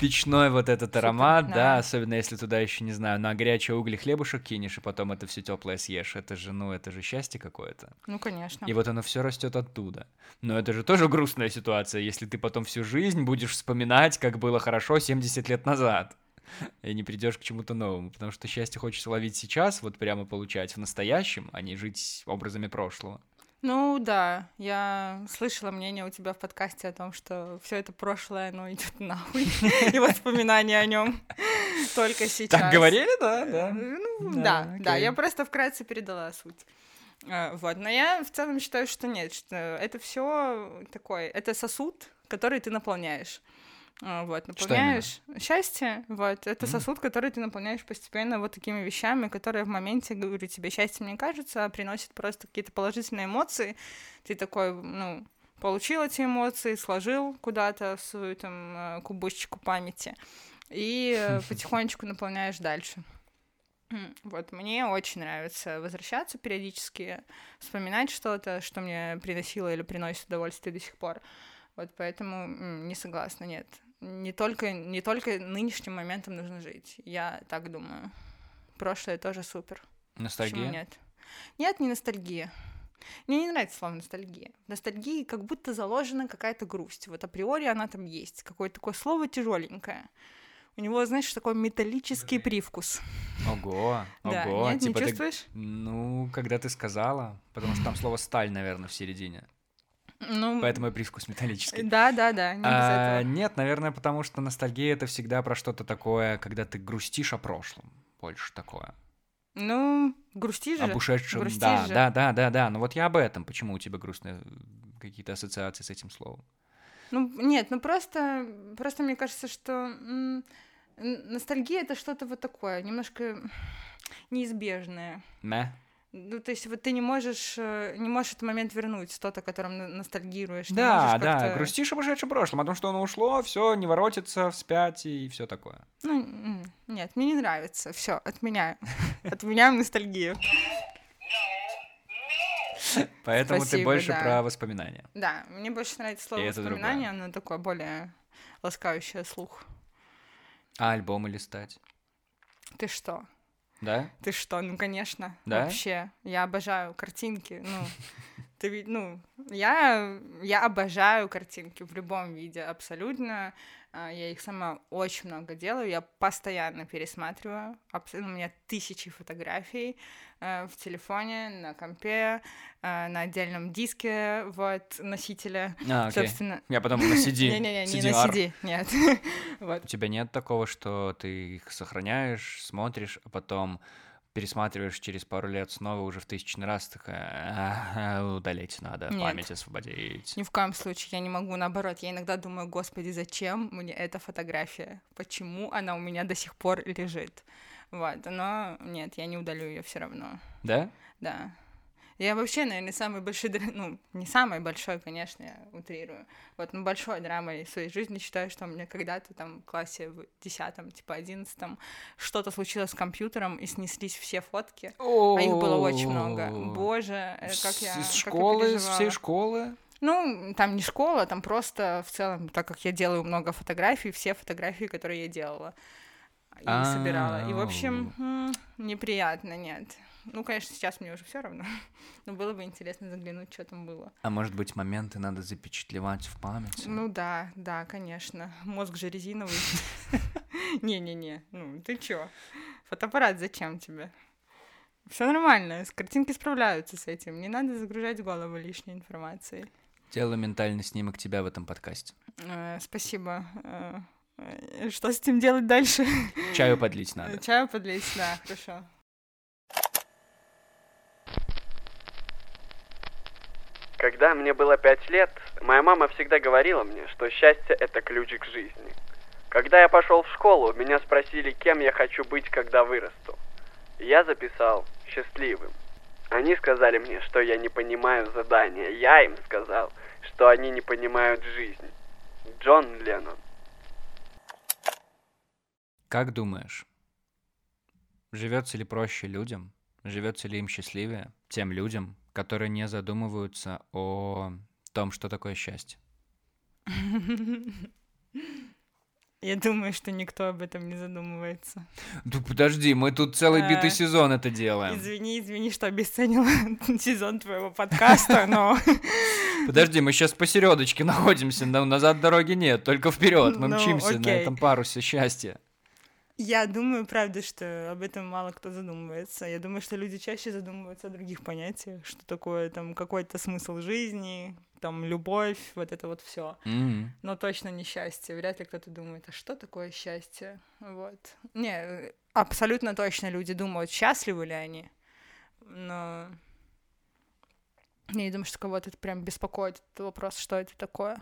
Печной вот этот Супер, аромат, да. да, особенно если туда еще, не знаю, на горячие угли хлебушек кинешь, и потом это все теплое съешь. Это же, ну, это же счастье какое-то. Ну, конечно. И вот оно все растет оттуда. Но это же тоже грустная ситуация, если ты потом всю жизнь будешь вспоминать, как было хорошо 70 лет назад и не придешь к чему-то новому, потому что счастье хочется ловить сейчас, вот прямо получать в настоящем, а не жить образами прошлого. Ну да, я слышала мнение у тебя в подкасте о том, что все это прошлое, оно идет нахуй, и воспоминания о нем только сейчас. Так говорили, да, да. Ну да, да, я просто вкратце передала суть. А, вот, но я в целом считаю, что нет, что это все такое, это сосуд, который ты наполняешь. А, вот, наполняешь счастье, вот, это mm. сосуд, который ты наполняешь постепенно вот такими вещами, которые в моменте, говорю тебе, счастье мне кажется, а приносит просто какие-то положительные эмоции, ты такой, ну, получил эти эмоции, сложил куда-то в свою там э, кубышечку памяти и э, потихонечку наполняешь дальше. Вот, мне очень нравится возвращаться периодически, вспоминать что-то, что мне приносило или приносит удовольствие до сих пор. Вот поэтому не согласна, нет не только, не только нынешним моментом нужно жить. Я так думаю. Прошлое тоже супер. Ностальгия? Почему нет? Нет, не ностальгия. Мне не нравится слово ностальгия. В ностальгии как будто заложена какая-то грусть. Вот априори она там есть. Какое-то такое слово тяжеленькое. У него, знаешь, такой металлический привкус. Ого, да, ого. Нет, типа не чувствуешь? Ты... Ну, когда ты сказала, потому что там слово сталь, наверное, в середине. Ну, Поэтому и привкус металлический. Да, да, да. Не а, нет, наверное, потому что ностальгия это всегда про что-то такое, когда ты грустишь о прошлом. Больше такое. Ну, грустишь же. Об ушедшем, грустишь да, же. да, да, да, да. Ну вот я об этом. Почему у тебя грустные какие-то ассоциации с этим словом? Ну, нет, ну просто, просто мне кажется, что ностальгия это что-то вот такое, немножко неизбежное. Мэ? Ну, то есть вот ты не можешь, э, не можешь этот момент вернуть, тот, о котором ностальгируешь. Да, да, грустишь об ушедшем прошлом, о том, что оно ушло, все не воротится вспять и все такое. Ну, нет, мне не нравится, все, отменяю. Отменяем ностальгию. Поэтому Спасибо, ты больше да. про воспоминания. Да, мне больше нравится слово воспоминания, оно такое более ласкающее слух. А альбомы листать? Ты что? Да? Ты что, ну, конечно. Да? Вообще. Я обожаю картинки. Ну, ты, ну, я, я обожаю картинки в любом виде, абсолютно. А, я их сама очень много делаю, я постоянно пересматриваю. Абсолютно, у меня тысячи фотографий э, в телефоне, на компе, э, на отдельном диске, вот, носителя. А, окей. Собственно... Я потом на CD. Не-не-не, не на CD, нет. вот. У тебя нет такого, что ты их сохраняешь, смотришь, а потом пересматриваешь через пару лет снова уже в тысячный раз, такая, удалить надо, Нет. память освободить. Ни в коем случае я не могу, наоборот, я иногда думаю, господи, зачем мне эта фотография? Почему она у меня до сих пор лежит? Вот, но нет, я не удалю ее все равно. Да? Да. Я вообще, наверное, самый большой, ну, не самый большой, конечно, я утрирую. Вот, но большой драмой своей жизни считаю, что у меня когда-то там в классе в десятом, типа одиннадцатом, что-то случилось с компьютером, и снеслись все фотки, а их было очень много. Боже, э, как я Из школы, из всей школы? Ну, там не школа, там просто в целом, так как я делаю много фотографий, все фотографии, которые я делала и собирала. И, в общем, неприятно, нет. Ну, конечно, сейчас мне уже все равно, но было бы интересно заглянуть, что там было. А может быть, моменты надо запечатлевать в памяти? Ну да, да, конечно. Мозг же резиновый. Не-не-не, ну ты чё? Фотоаппарат зачем тебе? Все нормально, с картинки справляются с этим. Не надо загружать голову лишней информацией. Делаю ментальный снимок тебя в этом подкасте. Э, спасибо. Э, э, что с этим делать дальше? Чаю подлить надо. Чаю подлить, да, хорошо. Когда мне было пять лет, моя мама всегда говорила мне, что счастье – это ключ к жизни. Когда я пошел в школу, меня спросили, кем я хочу быть, когда вырасту. Я записал «счастливым». Они сказали мне, что я не понимаю задания. Я им сказал, что они не понимают жизнь. Джон Леннон. Как думаешь, живется ли проще людям, живется ли им счастливее тем людям, которые не задумываются о том, что такое счастье? Я думаю, что никто об этом не задумывается. Да подожди, мы тут целый А, битый сезон это делаем. Извини, извини, что обесценила сезон твоего подкаста, но... Подожди, мы сейчас посередочке находимся, но назад дороги нет, только вперед. Мы Ну, мчимся на этом парусе счастья. Я думаю, правда, что об этом мало кто задумывается. Я думаю, что люди чаще задумываются о других понятиях, что такое там какой-то смысл жизни, там любовь, вот это вот все. М. Но точно не счастье. Вряд ли кто-то думает, а что такое счастье? Вот. Не, э, абсолютно точно люди думают, счастливы ли они. Но я не думаю, что кого-то это прям беспокоит этот вопрос, что это такое.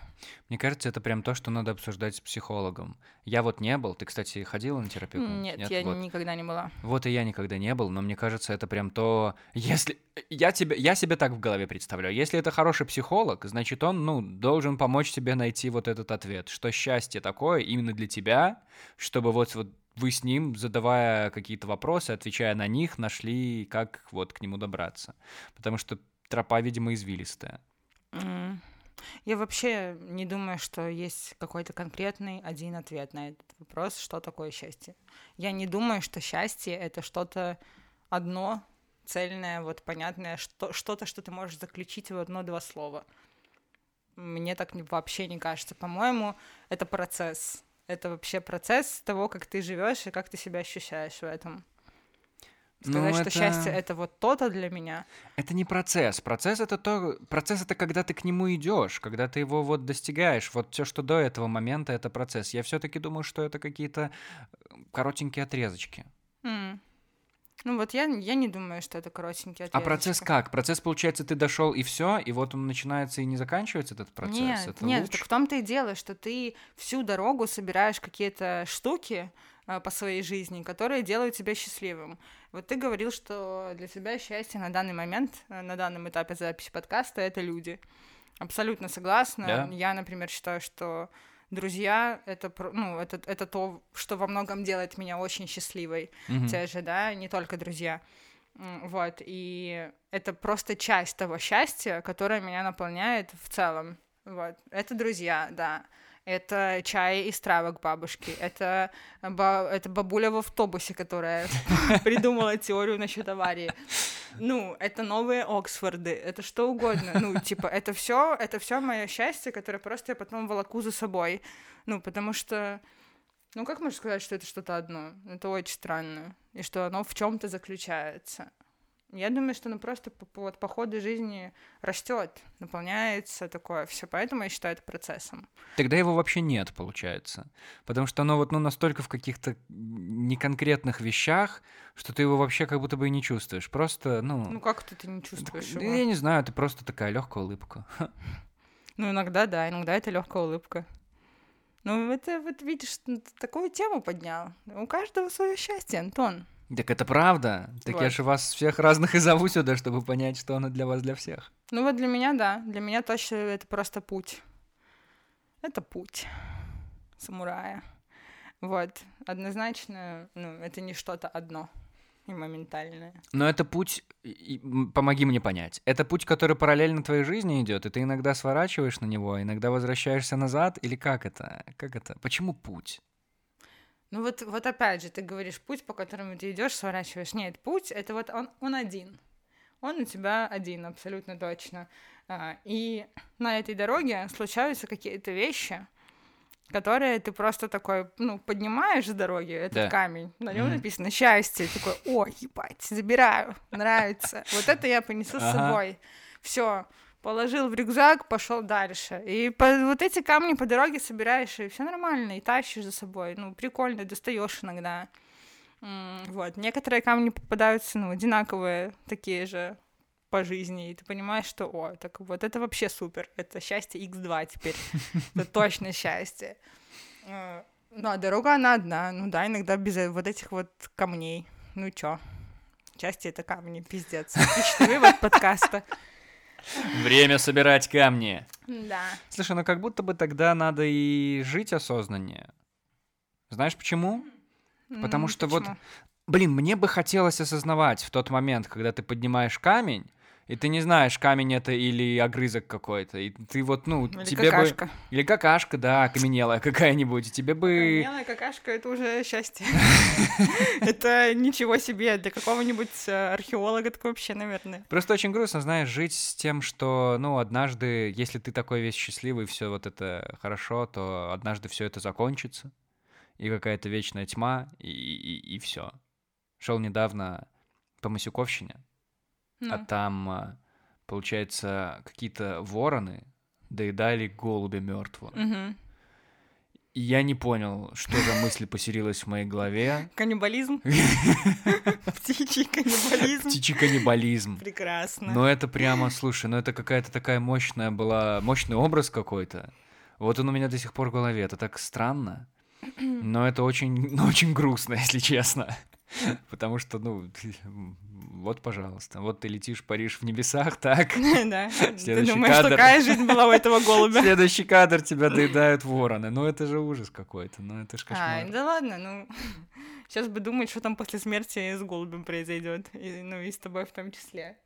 Мне кажется, это прям то, что надо обсуждать с психологом. Я вот не был. Ты, кстати, ходила на терапию? Нет, я вот. никогда не была. Вот и я никогда не был, но мне кажется, это прям то, если я тебе, я себе так в голове представляю, если это хороший психолог, значит он, ну, должен помочь тебе найти вот этот ответ, что счастье такое именно для тебя, чтобы вот вот вы с ним, задавая какие-то вопросы, отвечая на них, нашли, как вот к нему добраться, потому что тропа, видимо, извилистая. М. Я вообще не думаю, что есть какой-то конкретный один ответ на этот вопрос, что такое счастье. Я не думаю, что счастье это что-то одно, цельное, вот понятное, что, что-то, что ты можешь заключить в одно-два слова. Мне так вообще не кажется. По-моему, это процесс. Это вообще процесс того, как ты живешь и как ты себя ощущаешь в этом. Ну, Сказать, что это- счастье это вот то-то для меня. Это не процесс. Процесс это то, процесс это когда ты к нему идешь, когда ты его вот достигаешь. Вот все, что до этого момента, это процесс. Я все-таки думаю, что это какие-то э, коротенькие отрезочки. М. Ну вот я, я не думаю, что это коротенький ответ. А процесс как? Процесс, получается, ты дошел и все, и вот он начинается и не заканчивается этот процесс. Нет, это нет, лучше. так в том-то и дело, что ты всю дорогу собираешь какие-то штуки по своей жизни, которые делают тебя счастливым. Вот ты говорил, что для тебя счастье на данный момент, а, на данном этапе записи подкаста, это люди. Абсолютно согласна. Да. Я, например, считаю, что друзья это, ну, это, это то, что во многом делает меня очень счастливой Мгм. те же, да, не только друзья. Вот, и это просто часть того счастья, которое меня наполняет в целом. Вот, это друзья, да. Это чай из травок бабушки. Это, ба- это бабуля в автобусе, которая придумала теорию насчет аварии. Ну, это новые Оксфорды, это что угодно. Ну, типа, это все, это все мое счастье, которое просто я потом волоку за собой. Ну, потому что ну, как можно сказать, что это что-то одно? Это очень странно. И что оно в чем-то заключается. Я думаю, что оно просто по, по, вот по ходу жизни растет, наполняется такое все. Поэтому я считаю это процессом. Тогда его вообще нет, получается. Потому что оно вот ну, настолько в каких-то неконкретных вещах, что ты его вообще как будто бы и не чувствуешь. Просто, ну... Ну, как ты, ты не так, чувствуешь да его? я не знаю, ты просто такая легкая улыбка. Ну, иногда да, иногда это легкая улыбка. Ну, это вот видишь, ну, такую тему поднял. У каждого свое счастье, Антон. Так это правда. Так я Вот. же вас всех разных и зову сюда, чтобы понять, что оно для вас, для всех. Ну вот для меня, да. Для меня точно это просто путь. Это путь самурая. Вот. Однозначно, ну, это не что-то одно и моментальное. Но это путь, помоги мне понять, это путь, который параллельно твоей жизни идет, и ты иногда сворачиваешь на него, иногда возвращаешься назад, или как это? Как это? Почему путь? Ну вот, вот опять же, ты говоришь, путь, по которому ты идешь, сворачиваешь. Нет, путь это вот он, он один. Он у тебя один, абсолютно точно. А, и на этой дороге случаются какие-то вещи, которые ты просто такой, ну, поднимаешь с дороги этот Да. камень, на нем Мгм. написано счастье, и такой, о, ебать, забираю, нравится. Вот это я понесу с собой. Все, положил в рюкзак, пошел дальше. И по- вот эти камни по дороге собираешь, и все нормально, и тащишь за собой. Ну, прикольно, достаешь иногда. Вот. Некоторые камни попадаются, ну, одинаковые, такие же по жизни, и ты понимаешь, что, о, так вот это вообще супер, это счастье x2 теперь, это точно счастье. Э, Ну, а дорога, она одна, ну да, иногда без э- вот этих вот камней, ну чё, счастье — это камни, пиздец. Отличный вывод подкаста. Время собирать камни. Да. Слушай, ну как будто бы тогда надо и жить осознаннее. Знаешь почему? Потому что вот? Блин, мне бы хотелось осознавать в тот момент, когда ты поднимаешь камень, и ты не знаешь, камень это или огрызок какой-то, и ты вот, ну, Или тебе какашка. бы... Или какашка, да, окаменелая какая-нибудь, и тебе бы... Белая какашка — это уже счастье. Это ничего себе. Для какого-нибудь э, археолога такое вообще, наверное. Просто очень грустно, знаешь, жить с тем, что, ну, однажды, если ты такой весь счастливый, все вот это хорошо, то однажды все это закончится, и какая-то вечная тьма, и, все. Шел недавно по Масюковщине, Ну, а там, а, получается, какие-то вороны доедали голубя мертвого. мгм. И я не понял, что за мысль поселилась в моей голове. Каннибализм? Птичий каннибализм? Птичий каннибализм. Прекрасно. Ну это прямо, слушай, ну это какая-то такая мощная была, мощный образ какой-то. Вот он у меня до сих пор в голове. Это так странно. Но это очень, ну, очень грустно, если честно. Потому что, ну, вот, пожалуйста, вот ты летишь в Париж в небесах, так? Да. Ты думаешь, кадр. такая жизнь была у этого голубя? Следующий кадр тебя доедают вороны. Ну это же ужас какой-то, ну это ж Ай, кошмар. да ладно, ну... Сейчас бы думать, что там после смерти с голубем произойдет. Ну, и с тобой в том числе.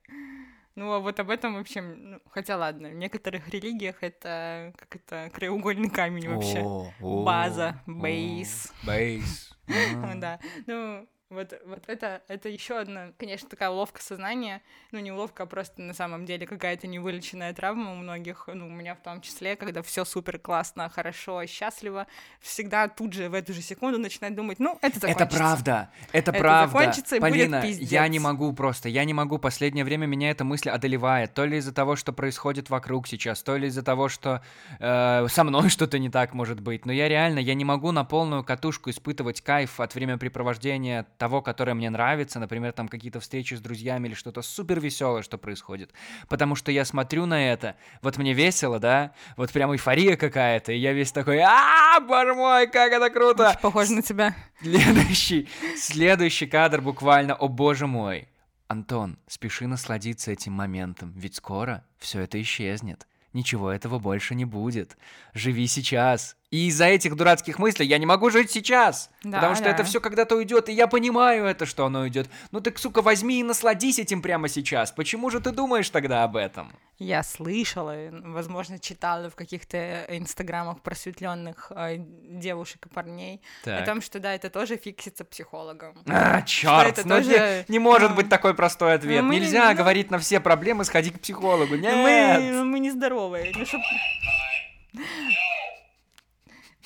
Ну, а вот об этом вообще... ну, хотя ладно, в некоторых религиях это как это краеугольный камень вообще. О, о, База, бейс. Бейс. А. Да. Ну, вот, вот это, это еще одна, конечно, такая уловка сознания. Ну, не уловка, а просто на самом деле какая-то невылеченная травма у многих, ну, у меня в том числе, когда все супер классно, хорошо, счастливо, всегда тут же в эту же секунду начинать думать, ну, это закончится. Это правда, это, Это правда. закончится и будет Полина, пиздец. я не могу просто, я не могу. Последнее время меня эта мысль одолевает. То ли из-за того, что происходит вокруг сейчас, то ли из-за того, что э, со мной что-то не так может быть. Но я реально, я не могу на полную катушку испытывать кайф от времяпрепровождения того, которое мне нравится. Например, там какие-то встречи с друзьями или что-то супер веселое, что происходит. Потому что я смотрю на это, вот мне весело, да, вот прям эйфория какая-то, и я весь такой, а, боже мой, как это круто! Очень похоже на тебя. Следующий, следующий кадр буквально, о боже мой. Антон, спеши насладиться этим моментом, ведь скоро все это исчезнет. Ничего этого больше не будет. Живи сейчас. И из-за этих дурацких мыслей я не могу жить сейчас. Да, потому что да. это все когда-то уйдет, и я понимаю это, что оно уйдет. Ну так, сука, возьми и насладись этим прямо сейчас. Почему же ты думаешь тогда об этом? Я слышала, возможно, читала в каких-то инстаграмах просветленных э, девушек и парней о Так. том, что да, это тоже фиксится психологом. А, черт, это ну тоже, не, не может ну, быть такой простой ответ. мы не- Нельзя ну- говорить на все проблемы, сходи к психологу. Нет. Ну, Мы, ну, мы нездоровые. Ну, чтоб-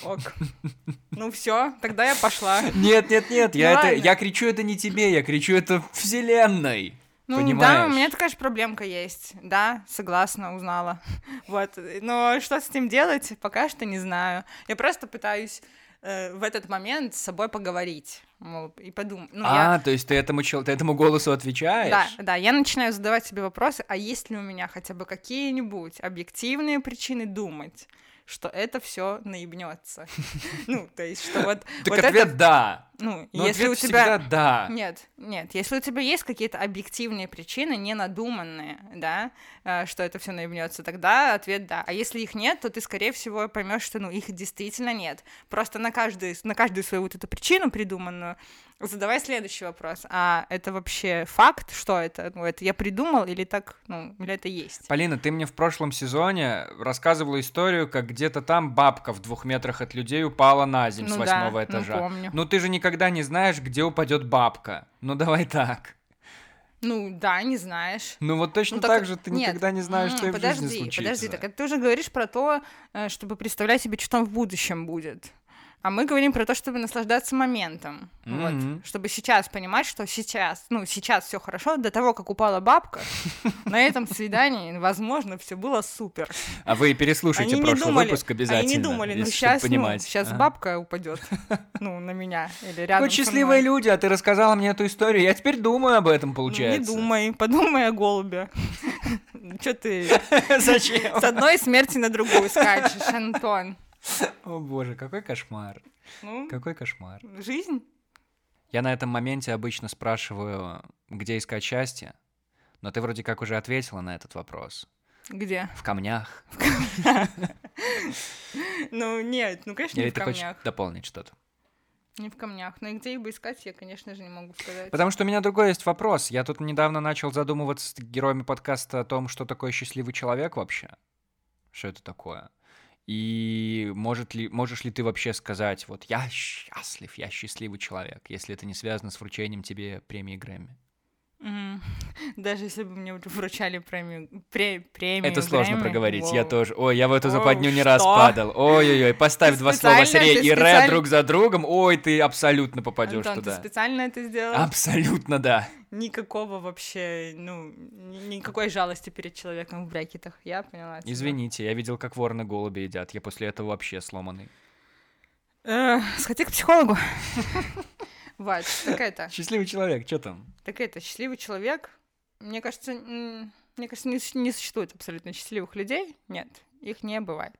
Ок. Ну все, тогда я пошла. Нет, нет, нет, я это, я кричу это не тебе, я кричу это вселенной. Ну да, Понимаешь? у меня такая же проблемка есть. Да, согласна, узнала. Вот. Но что с этим делать, пока что не знаю. Я просто пытаюсь э, в этот момент с собой поговорить. Мол, и подумать. Ну, я- а, то есть ты этому чел, ты этому голосу отвечаешь? Да, да, я начинаю задавать себе вопросы, а есть ли у меня хотя бы какие-нибудь объективные причины думать, что это все наебнется. Ну, то есть, что вот, Так ответ да. ну, если у тебя... да. Нет, нет, если у тебя есть какие-то объективные причины, не надуманные, да, э, что это все наебнется, тогда ответ да. А если их нет, то ты, скорее всего, поймешь, что ну их действительно нет. Просто на каждую, на каждую свою вот эту причину придуманную задавай следующий вопрос. А это вообще факт? Что это? Ну, это я придумал или так, ну, или это есть? Полина, ты мне в прошлом сезоне рассказывала историю, как где-то там бабка в двух метрах от людей упала на землю Ну с да, восьмого ну этажа. помню. Ну ты же никогда не знаешь, где упадет бабка. Ну давай так. Ну да, не знаешь. Ну вот точно Ну, так же ты нет. никогда не знаешь, что и в подожди, жизни случится. Подожди, так это ты уже говоришь про то, э, чтобы представлять себе, что там в будущем будет. А мы говорим про то, чтобы наслаждаться моментом. Вот. Мгм. Чтобы сейчас понимать, что сейчас, ну, сейчас все хорошо, до того, как упала бабка, на этом свидании, возможно, все было супер. А вы переслушайте Они прошлый думали, выпуск обязательно. Они не думали, ну сейчас, понимать. сейчас Ага. бабка упадет, ну, на меня или рядом Вот со счастливые мной. люди, а ты рассказала мне эту историю. Я теперь думаю об этом, Ну, получается. Не думай, подумай о голубе. Че ты Зачем? с одной смерти на другую скачешь, Антон? О боже, какой кошмар. Ну, Какой кошмар. жизнь. Я на этом моменте обычно спрашиваю, где искать счастье, но ты вроде как уже ответила на этот вопрос. Где? В камнях. Ну, нет, ну, конечно, Или не в ты хочешь камнях. дополнить что-то? Не в камнях. Но и где их бы искать, я, конечно же, не могу сказать. Потому что у меня другой есть вопрос. Я тут недавно начал задумываться с героями подкаста о том, что такое счастливый человек вообще. Что это такое? И может ли, можешь ли ты вообще сказать, вот я счастлив, я счастливый человек, если это не связано с вручением тебе премии Грэмми? Даже если бы мне вручали премию, пре- премию Это сложно Грэмми, проговорить, я воу. тоже. Ой, я в эту Оу, западню не раз падал. Ой-ой-ой, поставь Ты два слова с ре и ре специально- друг за другом. Ой, ты абсолютно попадешь Антон, туда. ты специально это сделал? Абсолютно да. Никакого вообще, ну, ни- никакой жалости перед человеком в брекетах. Я поняла. тебя. Извините, я видел, как вороны голуби едят. Я после этого вообще сломанный. Э, Сходи к психологу. Вот, так это. Счастливый человек, что там? Так это, счастливый человек, мне кажется, мне кажется, не, не существует абсолютно счастливых людей. Нет, их не бывает.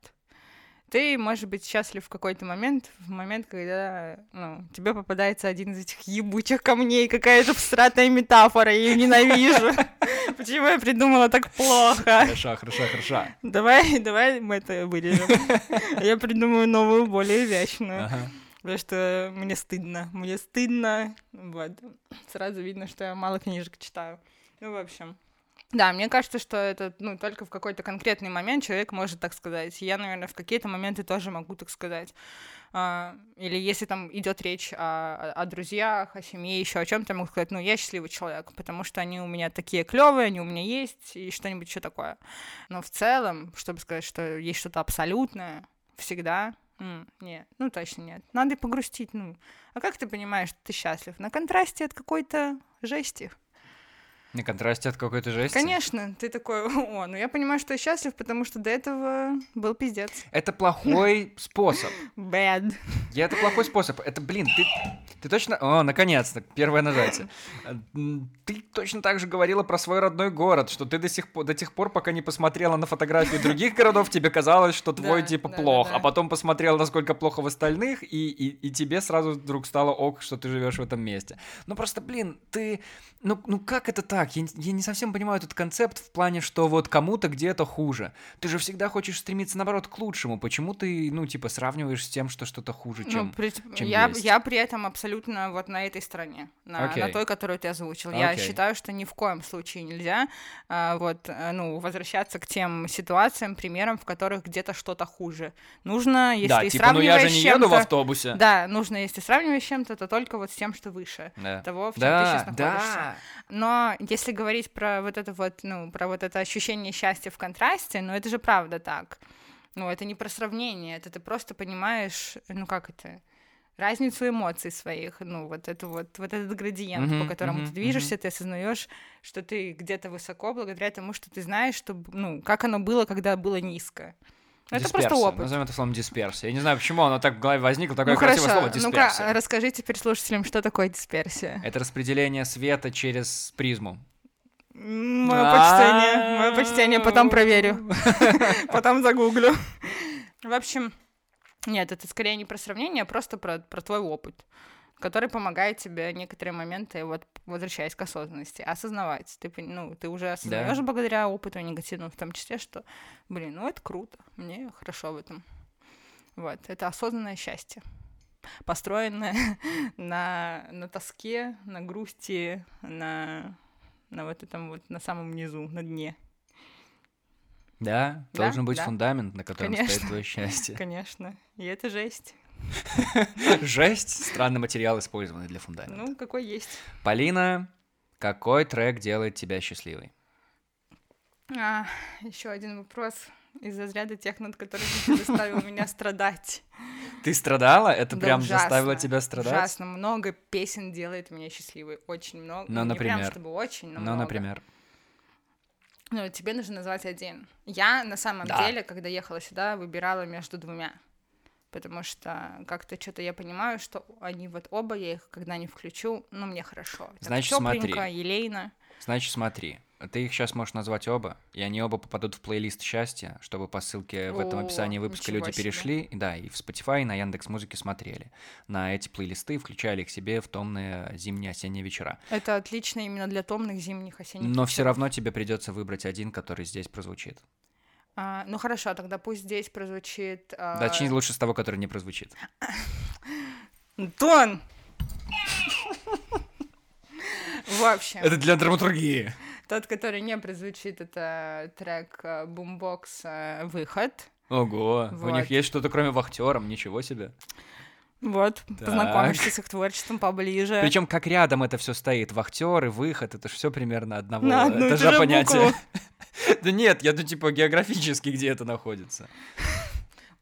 Ты можешь быть счастлив в какой-то момент, в момент, когда ну, тебе попадается один из этих ебучих камней, какая-то всратая метафора, я ее ненавижу. Почему я придумала так плохо? Хороша, хороша, хороша. Давай, давай мы это вырежем. Я придумаю новую, более изящную. Ага. Потому что мне стыдно. Мне стыдно. Вот. Сразу видно, что я мало книжек читаю. Ну, в общем. Да, мне кажется, что это, ну, только в какой-то конкретный момент человек может так сказать. Я, наверное, в какие-то моменты тоже могу так сказать. А, или если там идет речь о, о- друзьях, о семье, еще о чем-то, я могу сказать, ну, я счастливый человек, потому что они у меня такие клевые, они у меня есть, и что-нибудь еще такое. Но в целом, чтобы сказать, что есть что-то абсолютное, всегда, м, нет, ну, точно нет. Надо и погрустить, ну. А как ты понимаешь, что ты счастлив? На контрасте от какой-то жести. На контрасте от какой-то жести. Конечно, ты такой, о, ну я понимаю, что я счастлив, потому что до этого был пиздец. Это плохой способ. Bad. Я это плохой способ. Это, блин, ты, ты точно... О, наконец-то, первое нажатие. Ты точно так же говорила про свой родной город, что ты до сих пор, до тех пор, пока не посмотрела на фотографии других городов, тебе казалось, что твой Да, типа да, плох, да. а потом посмотрела, насколько плохо в остальных, и, и, и тебе сразу вдруг стало ок, что ты живешь в этом месте. Ну просто, блин, ты... Ну, ну как это так? Я, я не совсем понимаю этот концепт в плане, что вот кому-то где-то хуже. Ты же всегда хочешь стремиться, наоборот, к лучшему. Почему ты, ну, типа, сравниваешь с тем, что что-то хуже, чем... Ну, при- чем я, есть. я при этом абсолютно вот на этой стороне, на, Окей. на той, которую ты озвучил. Я Окей. считаю, что ни в коем случае нельзя а, вот, а, ну, возвращаться к тем ситуациям, примерам, в которых где-то что-то хуже. Нужно, если да, типа, ну я же сравниваешь не еду в автобусе. Да, нужно, если сравниваешь с чем-то, то только вот с тем, что выше Да. того, в чем ты Да, сейчас находишься. да. Но если говорить про вот это вот, ну, про вот это ощущение счастья в контрасте, ну, это же правда так. Ну, это не про сравнение, это ты просто понимаешь, ну, как это, разницу эмоций своих, ну, вот это вот, вот этот градиент, Мгм, по которому мгм, ты движешься, ты осознаешь, что ты где-то высоко благодаря тому, что ты знаешь, что, ну, как оно было, когда было низко. Это просто опыт. Назовем это словом дисперсия. Я не знаю, почему оно так в голове возникло, такое ну, красивое хорошо, слово ну-ка, дисперсия. расскажи теперь слушателям, что такое дисперсия. Это распределение света через призму. Мое почтение, мое почтение, потом проверю. Потом загуглю. В общем, нет, это скорее не про сравнение, а просто про, про твой опыт, который помогает тебе некоторые моменты, вот возвращаясь к осознанности, осознавать. Ты, ну, ты уже осознаешь благодаря опыту негативному в том числе, что, блин, ну это круто, мне хорошо в этом. Вот, это осознанное счастье, построенное на, на тоске, на грусти, на, на вот этом вот, на самом низу, на дне. Да, Да, должен быть да. фундамент, на котором Конечно. стоит твое счастье. Конечно. И это жесть. Жесть, странный материал, использованный для фундамента. Ну, какой есть. Полина, какой трек делает тебя счастливой? А, еще один вопрос из разряда тех, над которыми ты заставил меня страдать. Ты страдала? Это Да прям ужасно, заставило тебя страдать? Ужасно. Много песен делает меня счастливой. Очень много. Ну, не прям, например? чтобы очень, но Ну, много. например. Ну, тебе нужно назвать один. Я, на самом Да. деле, когда ехала сюда, выбирала между двумя. Потому что как-то что-то я понимаю, что они вот оба, я их когда не включу, ну, мне хорошо. Так Значит, смотри. елейно. Значит, смотри, ты их сейчас можешь назвать оба, и они оба попадут в плейлист счастья, чтобы по ссылке в этом описании выпуска люди себе. перешли, да, и в Spotify, и на Яндекс Музыке смотрели на эти плейлисты, включали их себе в томные зимние осенние вечера. Это отлично именно для томных зимних осенних Но все вечеров. равно тебе придется выбрать один, который здесь прозвучит. А, ну хорошо, тогда пусть здесь прозвучит... а, Начни лучше с того, который не прозвучит. Антон! В общем, Это для драматургии. тот, который не прозвучит, это трек э, Boombox э, «Выход». Ого, у Вот. них есть что-то кроме вахтером, ничего себе. Вот, Так. познакомишься с их творчеством поближе. Причем как рядом это все стоит, вахтер и выход, это же все примерно одного На одну этажа же понятия. букву. Да нет, я ну типа географически где это находится.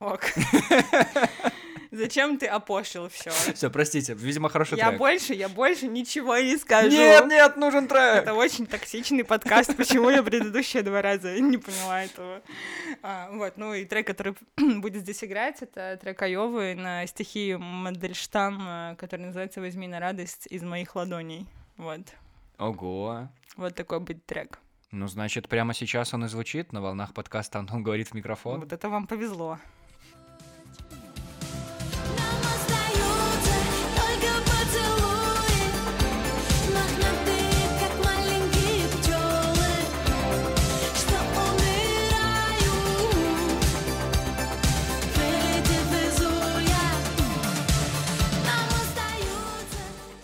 Ок. Зачем ты опошил все? Все, простите, видимо, хороший Я трек. больше, я больше ничего не скажу. Нет, нет, нужен трек! Это очень токсичный подкаст. Почему я предыдущие два раза не поняла этого? А, вот, ну и трек, который будет здесь играть, это трек Айовы на стихи Мандельштам, э, который называется «Возьми на радость из моих ладоней». Вот. Ого. Вот такой будет трек. Ну, значит, прямо сейчас он и звучит на волнах подкаста «Антон говорит в микрофон». Вот это вам повезло.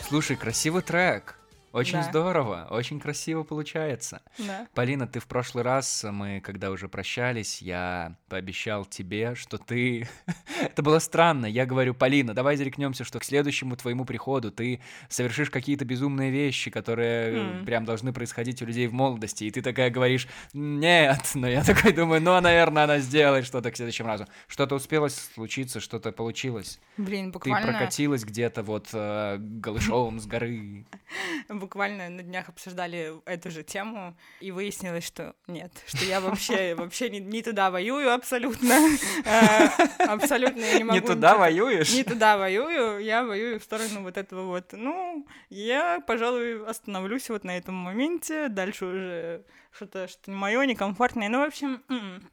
Слушай, красивый трек. Очень Да. здорово, очень красиво получается. Да. Полина, ты в прошлый раз, мы когда уже прощались, я пообещал тебе, что ты... Это было странно. Я говорю, Полина, давай зарекнемся, что к следующему твоему приходу ты совершишь какие-то безумные вещи, которые М. прям должны происходить у людей в молодости. И ты такая говоришь, нет. Но я такой думаю, ну, наверное, она сделает что-то к следующему разу. Что-то успело случиться, что-то получилось. Блин, Ты буквально, прокатилась где-то вот э, голышом с горы. буквально на днях обсуждали эту же тему, и выяснилось, что нет, что я вообще, вообще не, не туда воюю абсолютно. Э, Абсолютно я не могу... Не туда воюешь? Не туда воюю, я воюю в сторону вот этого вот. Ну, я, пожалуй, остановлюсь вот на этом моменте. Дальше уже что-то что не мое, некомфортное. Ну, в общем,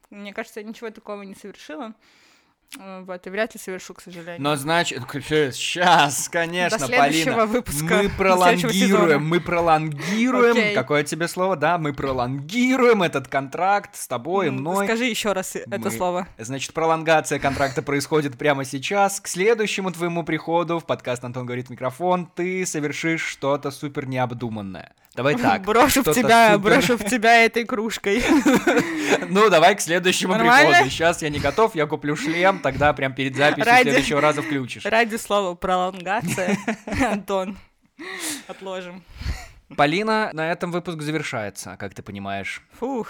мне кажется, я ничего такого не совершила. Э, Вот, и вряд ли совершу, к сожалению. Но значит, сейчас, конечно, До следующего Полина, выпуска, мы пролонгируем, мы пролонгируем, Окей. какое тебе слово, да, мы пролонгируем этот контракт с тобой, М, мной. Скажи еще раз это Мы- слово. Значит, пролонгация контракта происходит прямо сейчас. К следующему твоему приходу в подкаст «Антон говорит микрофон» ты совершишь что-то супер необдуманное. Давай так. брошу в тебя, супер- брошу в тебя этой кружкой. Ну, давай к следующему Нормально? приходу. Сейчас я не готов, я куплю шлем, тогда прям перед записью Ради- следующего раза включишь. Ради слова пролонгация, Антон, отложим. Полина, на этом выпуск завершается, как ты понимаешь. Фух.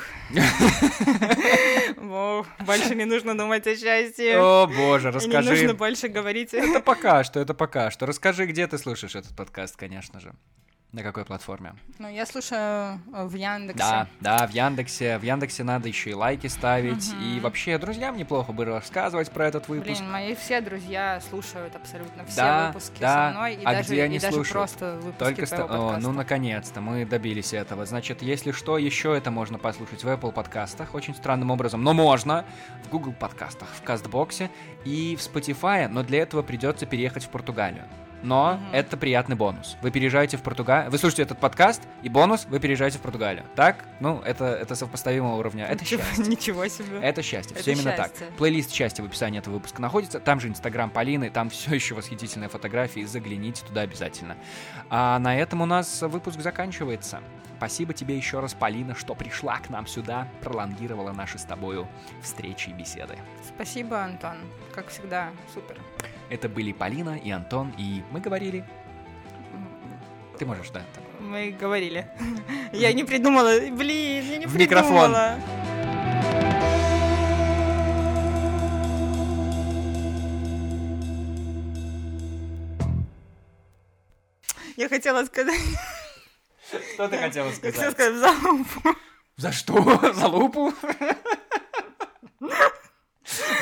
Больше не нужно думать о счастье. О, боже, И не нужно расскажи. больше говорить. Это пока что, это пока что. Расскажи, где ты слушаешь этот подкаст, конечно же. На какой платформе? Ну, я слушаю э, в Яндексе. Да, да, в Яндексе. В Яндексе надо еще и лайки ставить. И вообще, друзьям неплохо бы рассказывать про этот выпуск. Блин, мои все друзья слушают абсолютно все Да, выпуски да. со мной, и А даже, где они и даже слушают? просто выпуски Только твоего О, ну наконец-то мы добились этого. Значит, если что, еще это можно послушать в Apple подкастах, очень странным образом, но можно, в Google подкастах, в Кастбоксе и в Spotify, но для этого придется переехать в Португалию. Но это приятный бонус. Вы переезжаете в Португалию, вы слушаете этот подкаст, и бонус, вы переезжаете в Португалию. Так? Ну, это, это совпоставимого уровня. Это Ничего- счастье. Ничего себе. Это счастье, Это все именно счастье. так. Плейлист счастья в описании этого выпуска находится. Там же Инстаграм Полины, там все еще восхитительные фотографии. Загляните туда обязательно. А на этом у нас выпуск заканчивается. Спасибо тебе еще раз, Полина, что пришла к нам сюда, пролонгировала наши с тобою встречи и беседы. Спасибо, Антон. Как всегда, супер. Это были Полина и Антон, и мы говорили. Ты можешь, да? Мы говорили. Я не придумала. Блин, я не В микрофон. придумала. Я хотела сказать, Что ты хотела я хотела сказать? сказать в залупу. За что? За лупу?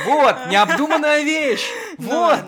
Вот, необдуманная вещь. Ну Вот.